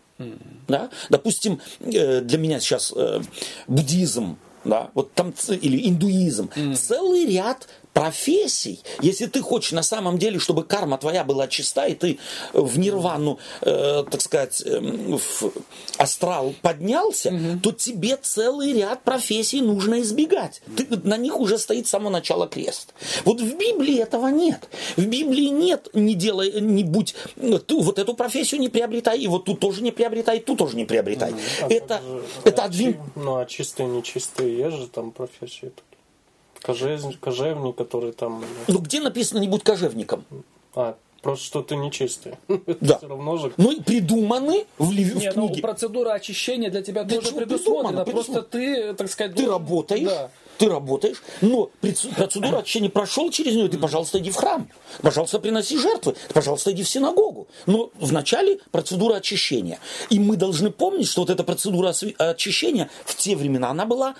Speaker 1: Да? Допустим, э, для меня сейчас э, буддизм, да, вот там или индуизм, целый ряд профессий. Если ты хочешь на самом деле, чтобы карма твоя была чиста, и ты в нирвану, э, так сказать, э, в астрал поднялся, то тебе целый ряд профессий нужно избегать. Ты- на них уже стоит с самого начала крест. Вот в Библии этого нет. В Библии нет, не делай, не будь, ты вот эту профессию не приобретай, и вот тут тоже не приобретай, тут тоже не приобретай.
Speaker 3: А
Speaker 1: это,
Speaker 3: как же,
Speaker 1: это
Speaker 3: а
Speaker 1: адвин-
Speaker 3: Ну, а чистые, нечистые, есть же там профессии. такие. Кожевник, кожевник, который там...
Speaker 1: Ну, где написано «не будь кожевником»?
Speaker 3: А, просто что ты нечистый.
Speaker 1: Да.
Speaker 3: Все равно же...
Speaker 1: Ну, и придуманы в, ли- в
Speaker 2: Не, ну,
Speaker 1: книге.
Speaker 2: процедура очищения для тебя
Speaker 1: Да
Speaker 2: тоже предусмотрена. Просто ты, так сказать,
Speaker 1: Ты
Speaker 2: должен-
Speaker 1: работаешь,
Speaker 2: Да.
Speaker 1: ты работаешь, но процедура очищения прошел через нее, ты, пожалуйста, иди в храм, пожалуйста, приноси жертвы, пожалуйста, иди в синагогу. Но вначале процедура очищения. И мы должны помнить, что вот эта процедура очищения в те времена, она была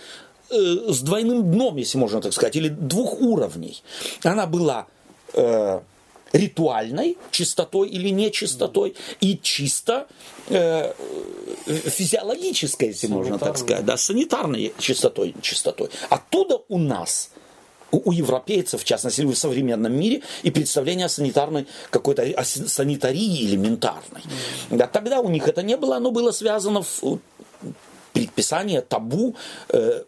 Speaker 1: э, с двойным дном, если можно так сказать, или двух уровней. Она была э, ритуальной чистотой или нечистотой и чисто э, физиологической, если можно так сказать, да, санитарной чистотой, чистотой. Оттуда у нас у, у европейцев, в частности, в современном мире, и представление о санитарной какой-то о санитарии элементарной. Да, тогда у них это не было, оно было связано в предписание табу э,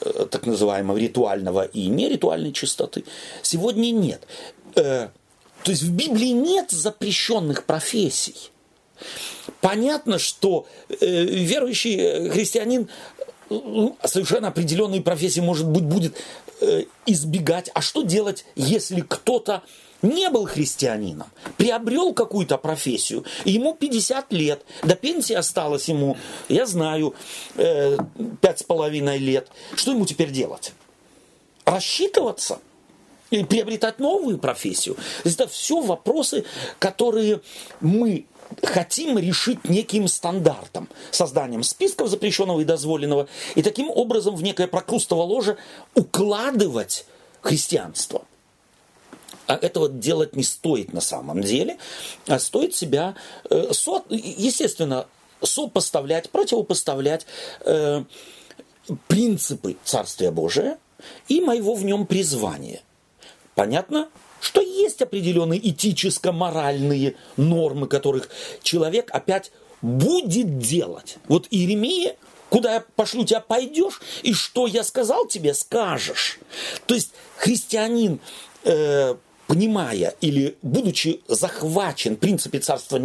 Speaker 1: э, так называемого ритуального и неритуальной чистоты. Сегодня нет. Э, то есть в Библии нет запрещенных профессий. Понятно, что э, верующий э, христианин э, совершенно определенные профессии, может быть, будет э, избегать. А что делать, если кто-то не был христианином, приобрел какую-то профессию, ему 50 лет, до пенсии осталось ему, я знаю, э, пять с половиной лет. Что ему теперь делать? Рассчитываться? и приобретать новую профессию. Это все вопросы, которые мы хотим решить неким стандартом, созданием списков запрещенного и дозволенного, и таким образом в некое прокрустово ложе укладывать христианство. А этого делать не стоит на самом деле, а стоит себя, э, естественно, сопоставлять, противопоставлять э, принципы Царствия Божия и моего в нем призвания. Понятно? что есть определенные этическо-моральные нормы, которых человек опять будет делать. Вот Иеремия, куда я пошлю тебя, пойдешь, и что я сказал тебе, скажешь. То есть христианин, э, понимая или будучи захвачен в принципе Царства,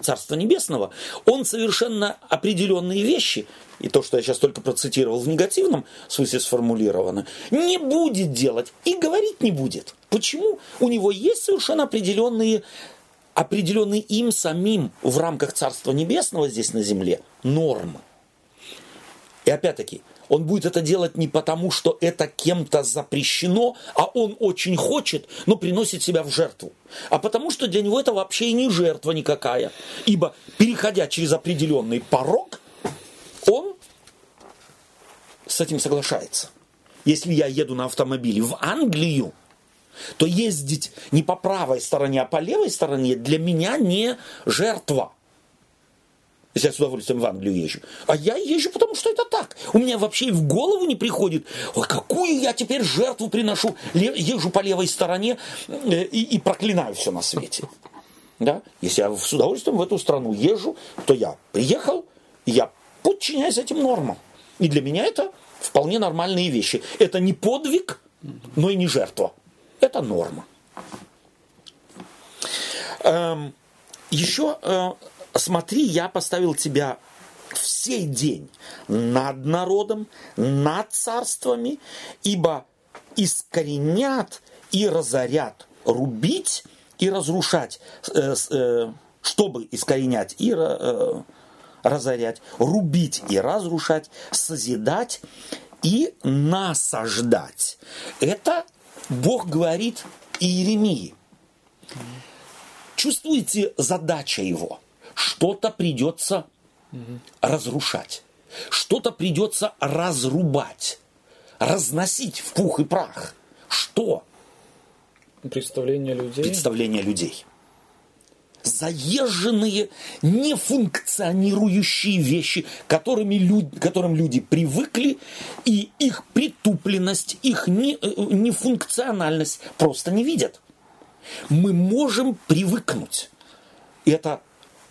Speaker 1: Царства Небесного, он совершенно определенные вещи, и то, что я сейчас только процитировал в негативном смысле сформулировано, не будет делать и говорить не будет. Почему? У него есть совершенно определенные определенные им самим в рамках Царства Небесного здесь на земле нормы. И опять-таки, он будет это делать не потому, что это кем-то запрещено, а он очень хочет, но приносит себя в жертву. А потому, что для него это вообще и не жертва никакая. Ибо, переходя через определенный порог, он с этим соглашается. Если я еду на автомобиле в Англию, то ездить не по правой стороне, а по левой стороне для меня не жертва – если я с удовольствием в Англию езжу. А я езжу, потому что это так. У меня вообще и в голову не приходит, какую я теперь жертву приношу. Езжу по левой стороне э, и, и проклинаю все на свете. Да? Если я с удовольствием в эту страну езжу, то я приехал, и я подчиняюсь этим нормам. И для меня это вполне нормальные вещи. Это не подвиг, но и не жертва. Это норма. Эм, еще э, смотри, я поставил тебя в сей день над народом, над царствами, ибо искоренят и разорят, рубить и разрушать, э, э, чтобы искоренять и э, разорять, рубить и разрушать, созидать и насаждать. Это Бог говорит Иеремии. Чувствуете задача его – что-то придется угу. разрушать, что-то придется разрубать, разносить в пух и прах. Что?
Speaker 2: Представление людей.
Speaker 1: Представление людей. Заезженные, нефункционирующие вещи, которыми люди, которым люди привыкли, и их притупленность, их не, э, нефункциональность просто не видят. Мы можем привыкнуть. Это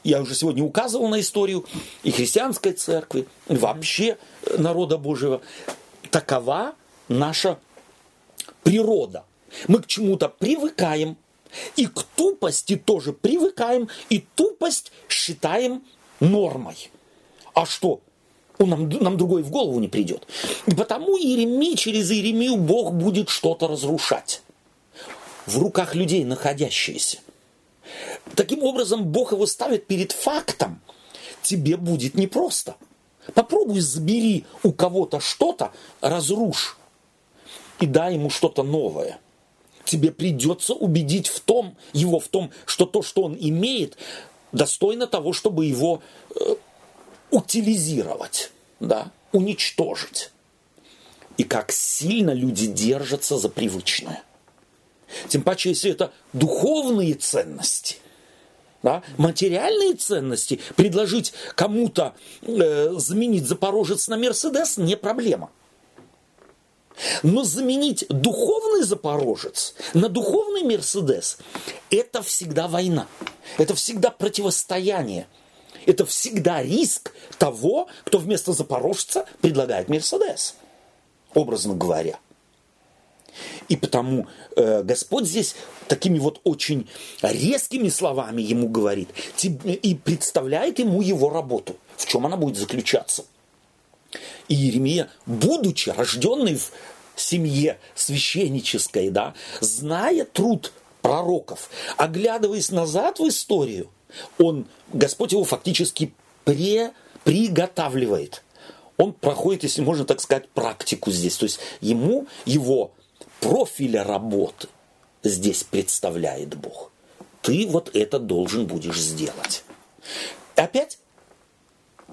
Speaker 1: я уже сегодня указывал на историю и христианской церкви, и вообще народа Божьего. Такова наша природа. Мы к чему-то привыкаем, и к тупости тоже привыкаем, и тупость считаем нормой. А что? Нам, нам другой в голову не придет. И потому Иеремии, через Иеремию Бог будет что-то разрушать. В руках людей находящиеся. Таким образом, Бог его ставит перед фактом. Тебе будет непросто. Попробуй забери у кого-то что-то, разрушь и дай ему что-то новое. Тебе придется убедить в том, его в том, что то, что он имеет, достойно того, чтобы его э, утилизировать, да, уничтожить. И как сильно люди держатся за привычное. Тем паче, если это духовные ценности, да, материальные ценности, предложить кому-то э, заменить Запорожец на Мерседес не проблема. Но заменить духовный Запорожец на духовный Мерседес – это всегда война. Это всегда противостояние. Это всегда риск того, кто вместо Запорожца предлагает Мерседес, образно говоря – и потому э, Господь здесь такими вот очень резкими словами ему говорит и представляет ему его работу, в чем она будет заключаться. И Еремия, будучи рожденный в семье священнической, да, зная труд пророков, оглядываясь назад в историю, он, Господь его фактически пре, приготавливает. Он проходит, если можно так сказать, практику здесь. То есть ему его профиля работы здесь представляет Бог. Ты вот это должен будешь сделать. Опять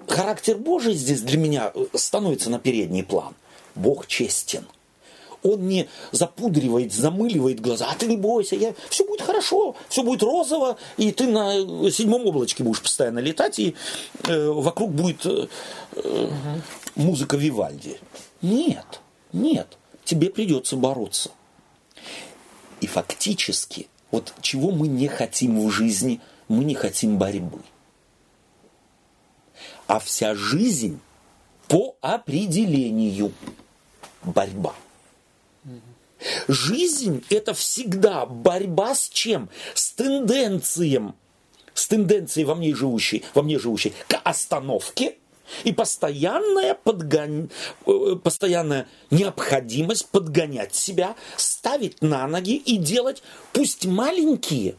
Speaker 1: характер Божий здесь для меня становится на передний план. Бог честен. Он не запудривает, замыливает глаза. А ты не бойся, я... все будет хорошо, все будет розово, и ты на седьмом облачке будешь постоянно летать, и э, вокруг будет э, э, музыка Вивальди. Нет, нет, тебе придется бороться. И фактически, вот чего мы не хотим в жизни, мы не хотим борьбы. А вся жизнь по определению борьба. Жизнь – это всегда борьба с чем? С тенденцией, с тенденцией во мне живущей, во мне живущей к остановке и постоянная, подгон... Э, постоянная необходимость подгонять себя, ставить на ноги и делать пусть маленькие,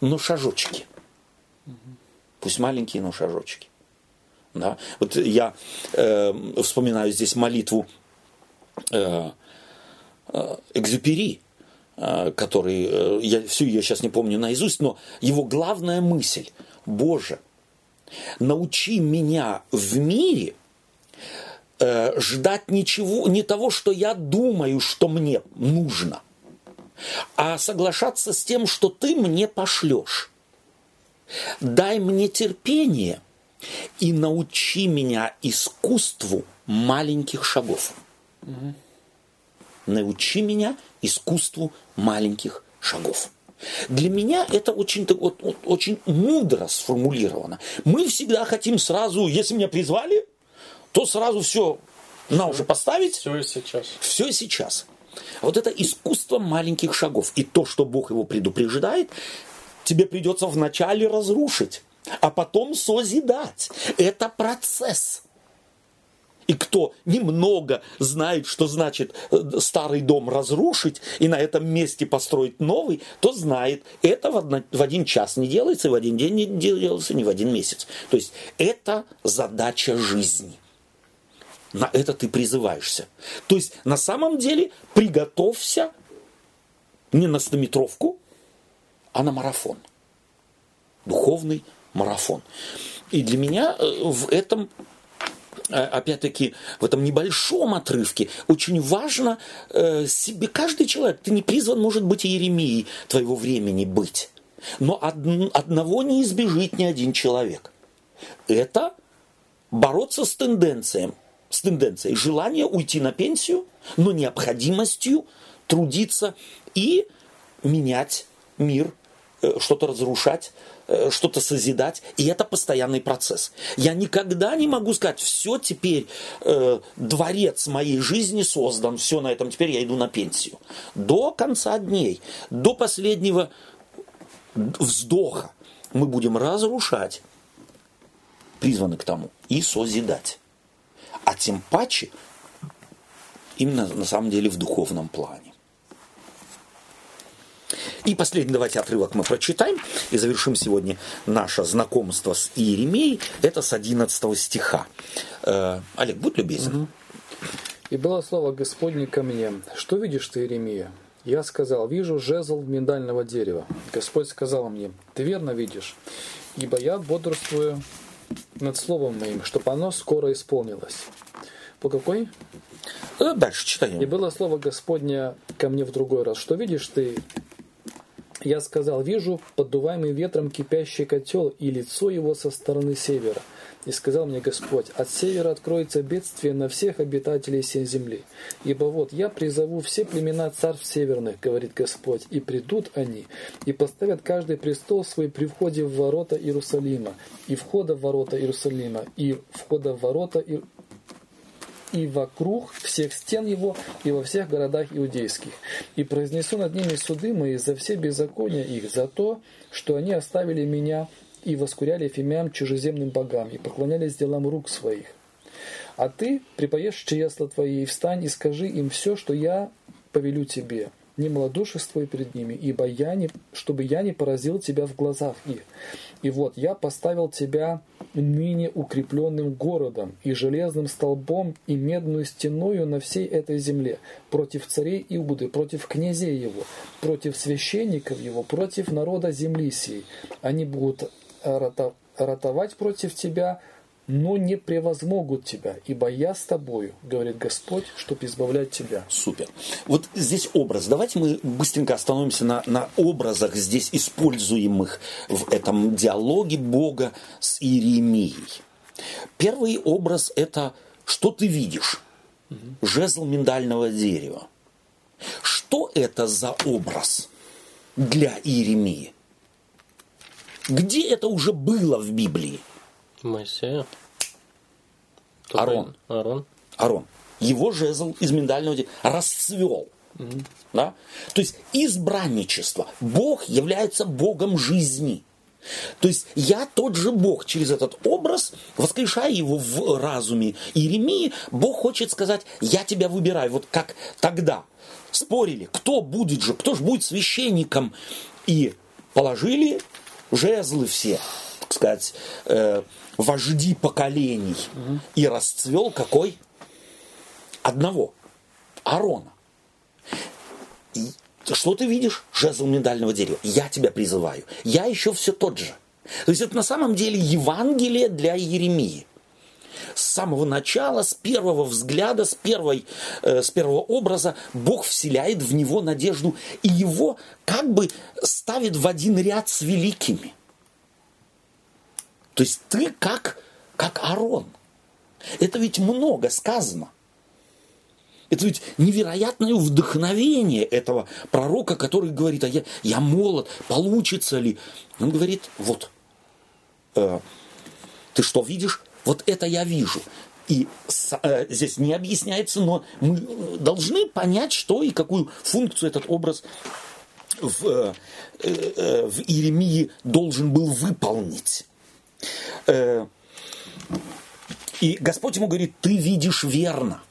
Speaker 1: но шажочки. Пусть маленькие, но шажочки. Да? Вот я э, вспоминаю здесь молитву э, э, Экзюпери, э, который, э, я всю ее сейчас не помню наизусть, но его главная мысль, Боже, научи меня в мире э, ждать ничего, не того, что я думаю, что мне нужно, а соглашаться с тем, что ты мне пошлешь. Дай мне терпение и научи меня искусству маленьких шагов. Угу. Научи меня искусству маленьких шагов. Для меня это очень, вот, очень мудро сформулировано. Мы всегда хотим сразу, если меня призвали, то сразу все на уши поставить.
Speaker 3: Все и сейчас.
Speaker 1: Все и сейчас. Вот это искусство маленьких шагов. И то, что Бог его предупреждает, тебе придется вначале разрушить, а потом созидать. Это процесс. И кто немного знает, что значит э, старый дом разрушить и на этом месте построить новый, то знает, это в, один час не делается, в один день не делается, не в один месяц. То есть это задача жизни. На это ты призываешься. То есть на самом деле приготовься не на стометровку, а на марафон. Духовный марафон. И для меня э, в этом опять-таки, в этом небольшом отрывке очень важно э, себе, каждый человек, ты не призван, может быть, Иеремией твоего времени быть. Но од, одного не избежит ни один человек. Это бороться с тенденцией, с тенденцией желания уйти на пенсию, но необходимостью трудиться и менять мир, э, что-то разрушать, Э, что-то созидать, и это постоянный процесс. Я никогда не могу сказать, все теперь э, дворец моей жизни создан, все на этом теперь я иду на пенсию. До конца дней, до последнего вздоха мы будем разрушать, призваны к тому, и созидать. А тем паче, именно на самом деле в духовном плане. И последний давайте отрывок мы прочитаем и завершим сегодня наше знакомство с Иеремией. Это с 11 стиха. Э, Олег, будь любезен. Угу.
Speaker 2: «И было слово Господне ко мне, что видишь ты, Иеремия? Я сказал, вижу жезл миндального дерева. Господь сказал мне, ты верно видишь, ибо я бодрствую над словом моим, чтобы оно скоро исполнилось. По какой?
Speaker 1: Э, дальше читаем.
Speaker 2: И было слово Господня ко мне в другой раз. Что видишь ты, я сказал, вижу поддуваемый ветром кипящий котел и лицо его со стороны севера. И сказал мне Господь, от севера откроется бедствие на всех обитателей всей земли. Ибо вот я призову все племена царств северных, говорит Господь, и придут они, и поставят каждый престол свой при входе в ворота Иерусалима, и входа в ворота Иерусалима, и входа в ворота и вокруг всех стен его, и во всех городах иудейских. И произнесу над ними суды мои за все беззакония их, за то, что они оставили меня и воскуряли фимям чужеземным богам, и поклонялись делам рук своих. А ты припоешь чресла твои, и встань и скажи им все, что я повелю тебе, не малодушествуй перед ними, ибо я не, чтобы я не поразил тебя в глазах их. И вот я поставил тебя ныне укрепленным городом и железным столбом и медную стеною на всей этой земле, против царей Иуды, против князей его, против священников его, против народа земли сей. Они будут ратовать против тебя, но не превозмогут тебя, ибо я с тобою, говорит Господь, чтобы избавлять тебя.
Speaker 1: Супер. Вот здесь образ. Давайте мы быстренько остановимся на, на образах здесь используемых в этом диалоге Бога с Иеремией. Первый образ – это что ты видишь? Жезл миндального дерева. Что это за образ для Иеремии? Где это уже было в Библии?
Speaker 3: Моисея.
Speaker 1: Арон.
Speaker 3: Арон.
Speaker 1: Арон. Его жезл из миндального дерева расцвел. Угу. Да? То есть избранничество. Бог является Богом жизни. То есть я тот же Бог через этот образ, воскрешая его в разуме Иеремии, Бог хочет сказать, я тебя выбираю. Вот как тогда спорили, кто будет же, кто же будет священником. И положили жезлы все, так сказать, э, вожди поколений. Угу. И расцвел какой? Одного. Арона. И что ты видишь? Жезл миндального дерева. Я тебя призываю. Я еще все тот же. То есть это на самом деле Евангелие для Еремии. С самого начала, с первого взгляда, с, первой, э, с первого образа Бог вселяет в него надежду и его как бы ставит в один ряд с великими. То есть ты как, как Арон. Это ведь много сказано. Это ведь невероятное вдохновение этого пророка, который говорит, а я, я молод, получится ли? Он говорит, вот, э, ты что видишь? Вот это я вижу. И с, э, здесь не объясняется, но мы должны понять, что и какую функцию этот образ в, э, э, в Иеремии должен был выполнить. Э, и Господь ему говорит, ты видишь верно.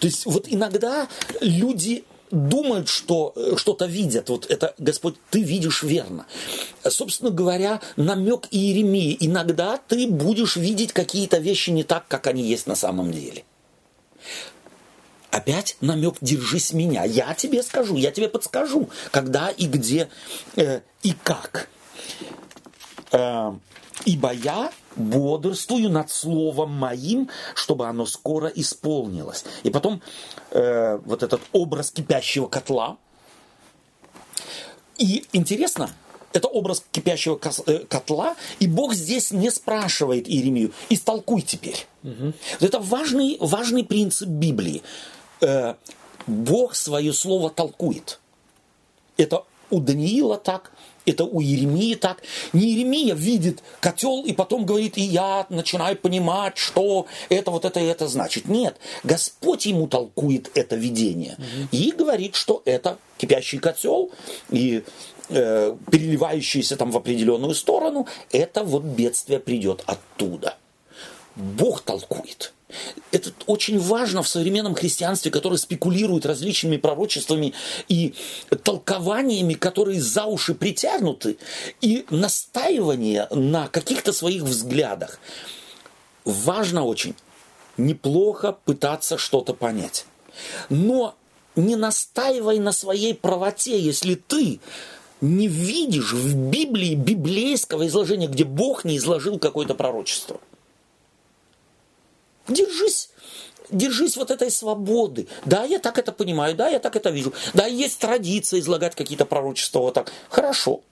Speaker 1: То есть вот иногда люди думают, что э, что-то видят. Вот это, Господь, ты видишь верно. Собственно говоря, намек Иеремии. Иногда ты будешь видеть какие-то вещи не так, как они есть на самом деле. Опять намек «держись меня». Я тебе скажу, я тебе подскажу, когда и где э, и как. Э, Ибо я бодрствую над словом моим, чтобы оно скоро исполнилось. И потом э, вот этот образ кипящего котла. И интересно, это образ кипящего э, котла, и Бог здесь не спрашивает Иеремию, истолкуй теперь. Угу. Это важный, важный принцип Библии. Э, Бог свое слово толкует. Это у Даниила так, это у Еремии так. Не Еремия видит котел и потом говорит, и я начинаю понимать, что это вот это и это значит. Нет, Господь ему толкует это видение угу. и говорит, что это кипящий котел и э, переливающийся там в определенную сторону, это вот бедствие придет оттуда. Бог толкует. Это очень важно в современном христианстве, которое спекулирует различными пророчествами и толкованиями, которые за уши притянуты, и настаивание на каких-то своих взглядах. Важно очень неплохо пытаться что-то понять. Но не настаивай на своей правоте, если ты не видишь в Библии библейского изложения, где Бог не изложил какое-то пророчество. Держись держись вот этой свободы. Да, я так это понимаю, да, я так это вижу. Да, есть традиция излагать какие-то пророчества вот так. Хорошо.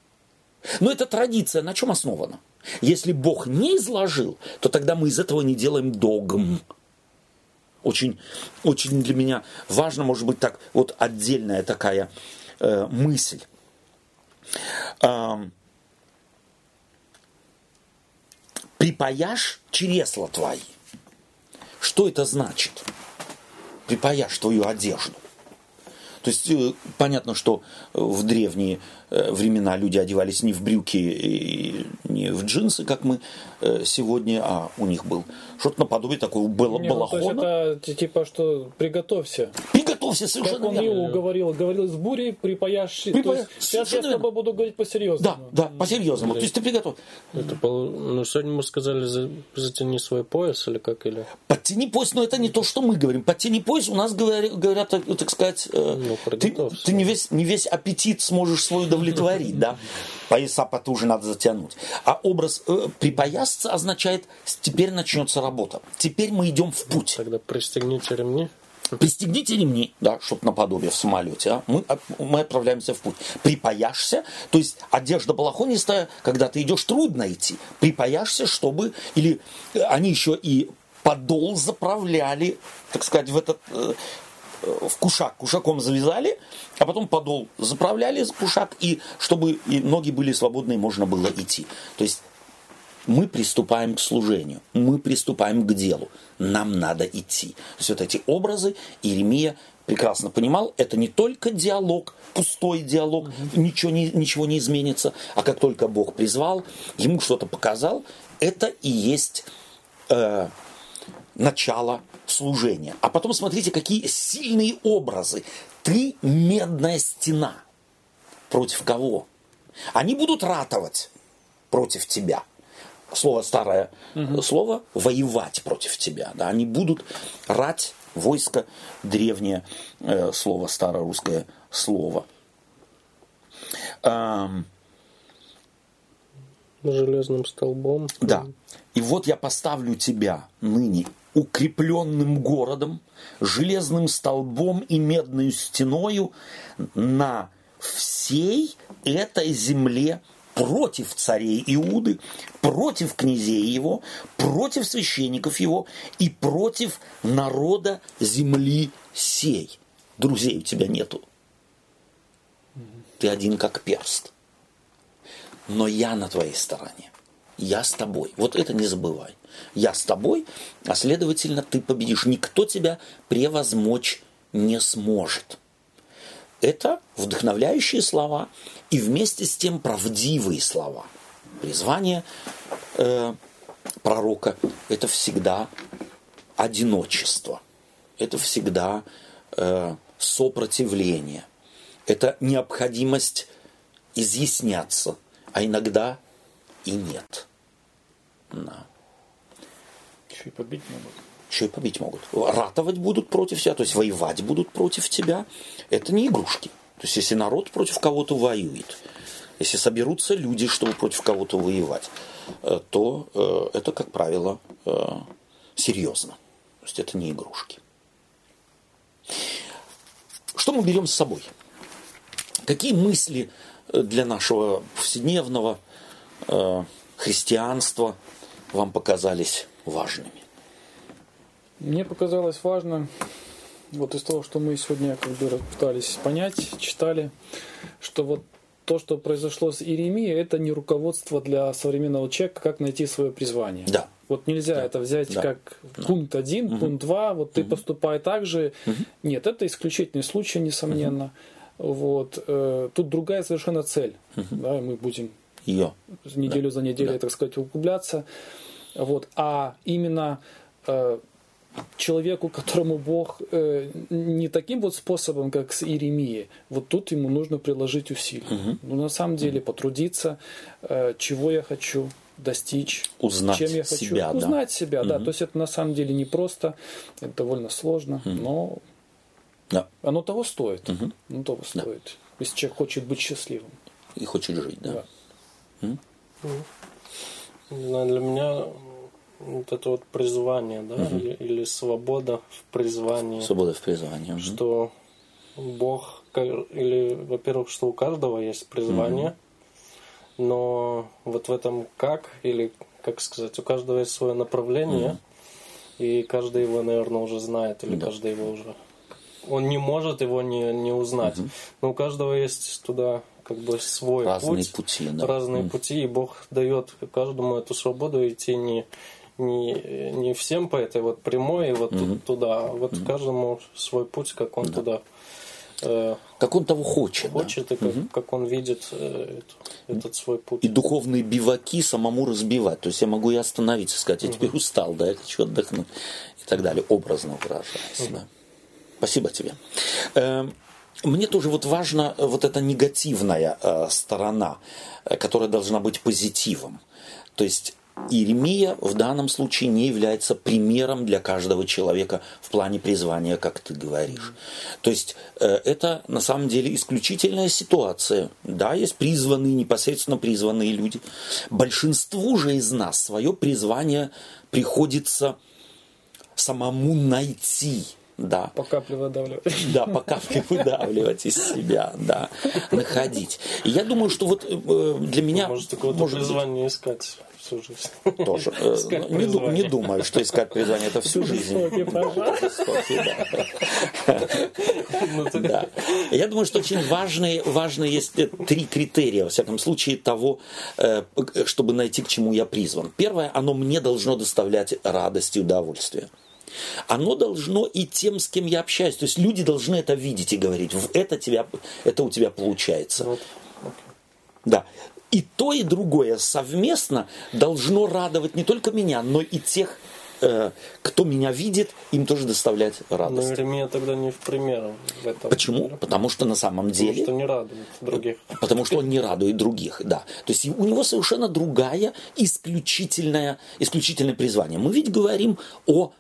Speaker 1: Но эта традиция на чем основана? Если Бог не изложил, то тогда мы из этого не делаем догм. Очень, очень для меня важно, может быть, так вот отдельная такая э, мысль. Э, припаяшь чресла твои. Что это значит? Припаяшь твою одежду. То есть э, понятно, что в древние э, времена люди одевались не в брюки и не в джинсы, как мы э, сегодня, а у них был что-то наподобие такого было
Speaker 2: балахона. Ну, то есть это типа что приготовься.
Speaker 1: Приготовься совершенно
Speaker 2: Как он
Speaker 1: верно.
Speaker 2: Говорил, говорил с бурей, припаяшь.
Speaker 1: Припая-
Speaker 2: сейчас я с тобой буду говорить по-серьезному.
Speaker 1: Да, да, по-серьезному. То есть ты приготовь.
Speaker 3: Это пол- Ну, сегодня мы сказали, за- затяни свой пояс или как, или...
Speaker 1: Подтяни пояс, но это не то, что мы говорим. Подтяни пояс, у нас говорят, говорят так, так сказать, э,
Speaker 3: Ну,
Speaker 1: ты, ты не, весь, не весь аппетит сможешь свой удовлетворить, да? Пояса потуже надо затянуть. А образ э, припоясаться означает, теперь начнется работа. Теперь мы идем в путь.
Speaker 3: Тогда пристегните ремни.
Speaker 1: Пристегните ремни, да, что-то наподобие в самолете, а? мы, мы отправляемся в путь. Припаяшься, то есть одежда балахонистая, когда ты идешь, трудно идти. Припаяшься, чтобы, или э, они еще и подол заправляли, так сказать, в этот, э, в кушак, кушаком завязали, а потом подол заправляли в кушак, и чтобы и ноги были свободны, и можно было идти. То есть мы приступаем к служению, мы приступаем к делу, нам надо идти. То есть вот эти образы Иеремия прекрасно понимал, это не только диалог, пустой диалог, ничего, не, ничего не изменится, а как только Бог призвал, ему что-то показал, это и есть э, начало служения. А потом смотрите, какие сильные образы. Ты медная стена. Против кого? Они будут ратовать против тебя. Слово старое слово воевать против тебя. Да? Они будут рать войско древнее э, слово старорусское слово. Ам,
Speaker 3: Железным столбом.
Speaker 1: Да. И вот я поставлю тебя ныне укрепленным городом, железным столбом и медной стеною на всей этой земле против царей Иуды, против князей его, против священников его и против народа земли сей. Друзей у тебя нету. Ты один как перст. Но я на твоей стороне. Я с тобой. Вот это не забывай. Я с тобой, а следовательно, ты победишь. Никто тебя превозмочь не сможет. Это вдохновляющие слова и вместе с тем правдивые слова. Призвание э, пророка – это всегда одиночество. Это всегда э, сопротивление. Это необходимость изъясняться, а иногда и нет. Да.
Speaker 2: Еще и побить могут.
Speaker 1: Еще и побить могут. Ратовать будут против тебя, то есть воевать будут против тебя. Это не игрушки. То есть если народ против кого-то воюет, если соберутся люди, чтобы против кого-то воевать, э, то э, это, как правило, э, серьезно. То есть это не игрушки. Что мы берем с собой? Какие мысли для нашего повседневного э, христианства вам показались важными?
Speaker 2: Мне показалось важно, вот из того, что мы сегодня как бы пытались понять, читали, что вот то, что произошло с Иеремией, это не руководство для современного человека, как найти свое призвание.
Speaker 1: Да.
Speaker 2: Вот нельзя это взять
Speaker 1: Да.
Speaker 2: как пункт один, пункт два, вот ты поступай так же. Нет, это исключительный случай, несомненно. Вот. э, Тут другая совершенно цель. Да, и мы будем
Speaker 1: Ее.
Speaker 2: неделю за неделей, так сказать, углубляться. Вот. А именно э, человеку, которому Бог э, не таким вот способом, как с Иеремией, вот тут ему нужно приложить усилия. Ну, на самом деле, потрудиться, э, чего я хочу достичь,
Speaker 1: Узнать
Speaker 2: чем я хочу.
Speaker 1: себя, да.
Speaker 2: Узнать себя, да. То есть это на самом деле не просто, это довольно сложно, но
Speaker 1: Да.
Speaker 2: оно того стоит. Оно того стоит. Если человек хочет быть счастливым.
Speaker 1: И хочет жить, да.
Speaker 2: Да.
Speaker 3: Не знаю, для меня вот это вот призвание, да, или, или свобода в призвании,
Speaker 1: Свобода в призвании. Мгм.
Speaker 3: что Бог, или, во-первых, что у каждого есть призвание, но вот в этом как, или, как сказать, у каждого есть свое направление, и каждый его, наверное, уже знает, или
Speaker 1: Да.
Speaker 3: каждый его уже... Он не может его не, не узнать. Но у каждого есть туда как бы свой
Speaker 1: Разные
Speaker 3: путь,
Speaker 1: пути, да.
Speaker 3: разные
Speaker 1: Мгм.
Speaker 3: пути, и Бог дает каждому эту свободу идти не, не, не всем по этой вот прямой, вот тут- туда, а вот каждому свой путь, как он туда э,
Speaker 1: Как он того хочет. да.
Speaker 3: хочет, и как, как он видит э, эту- этот свой путь.
Speaker 1: И духовные биваки самому разбивать. То есть я могу и остановиться, сказать, я теперь устал, да, я хочу отдохнуть. И так далее, образно выражаясь. Да. спасибо тебе. Э, мне тоже вот важна вот эта негативная э, сторона, э, которая должна быть позитивом. То есть Иеремия в данном случае не является примером для каждого человека в плане призвания, как ты говоришь. То есть э, это на самом деле исключительная ситуация. Да, есть призванные, непосредственно призванные люди. Большинству же из нас свое призвание приходится самому найти да.
Speaker 3: По капле выдавливать.
Speaker 1: Да, по капле выдавливать из себя, да, находить. И я думаю, что вот э, для меня...
Speaker 3: Может, такое может призвание быть, искать всю жизнь.
Speaker 1: Тоже. Э, не, не думаю, что искать призвание это всю жизнь. Ну, да. Я думаю, что очень важные, важные есть три критерия, во всяком случае, того, э, чтобы найти, к чему я призван. Первое, оно мне должно доставлять радость и удовольствие оно должно и тем, с кем я общаюсь. То есть люди должны это видеть и говорить, это, тебя, это у тебя получается. Вот. Да. И то, и другое совместно должно радовать не только меня, но и тех, э, кто меня видит, им тоже доставлять радость.
Speaker 3: Но Иеремия тогда не в пример
Speaker 1: в этом. Почему? Потому что на самом деле...
Speaker 3: Потому что не радует других.
Speaker 1: Потому что он не радует других, да. То есть у него совершенно другая исключительное, исключительное призвание. Мы ведь говорим о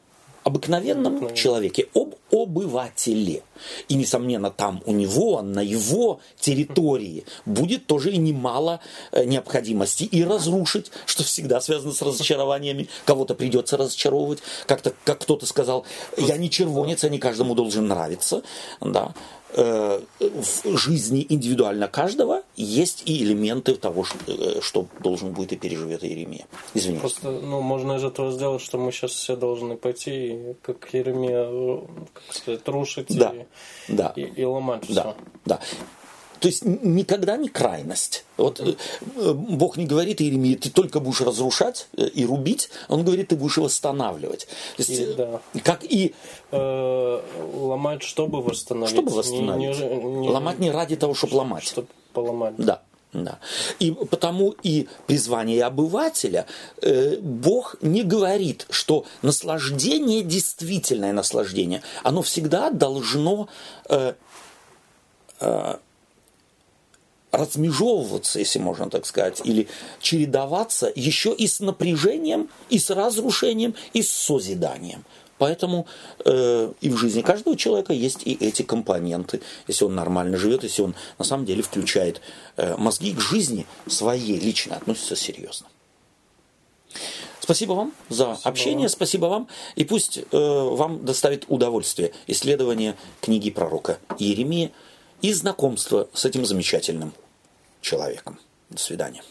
Speaker 1: обыкновенном человеке, об обывателе. И, несомненно, там у него, на его территории будет тоже и немало э, необходимости и разрушить, что всегда связано с разочарованиями. Кого-то придется разочаровывать. Как-то, как кто-то сказал, я не червонец, я не каждому должен нравиться. Да. Э, в жизни индивидуально каждого есть и элементы того, э, что должен будет и переживет Иеремия. Извини.
Speaker 3: Просто ну, можно из этого сделать, что мы сейчас все должны пойти, как Иеремия, как сказать, рушить
Speaker 1: да.
Speaker 3: и,
Speaker 1: да.
Speaker 3: И, и ломать
Speaker 1: да. все. Да. То есть никогда не крайность. Вот э, Бог не говорит Иеремии, ты только будешь разрушать э, и рубить, Он говорит, ты будешь восстанавливать. То есть, и, да. Как и...
Speaker 3: Э, ломать, чтобы восстановить.
Speaker 1: Чтобы восстановить. Не, не, не, ломать не ради того, чтобы ломать.
Speaker 3: Чтобы поломать.
Speaker 1: Да. Да. И потому и призвание обывателя э, Бог не говорит, что наслаждение, действительное наслаждение, оно всегда должно э, э, размежевываться, если можно так сказать, или чередоваться еще и с напряжением, и с разрушением, и с созиданием. Поэтому э, и в жизни каждого человека есть и эти компоненты. Если он нормально живет, если он на самом деле включает э, мозги к жизни своей лично относится серьезно. Спасибо вам за спасибо общение, вам. спасибо вам. И пусть э, вам доставит удовольствие исследование книги пророка Иеремии и знакомство с этим замечательным человеком. До свидания.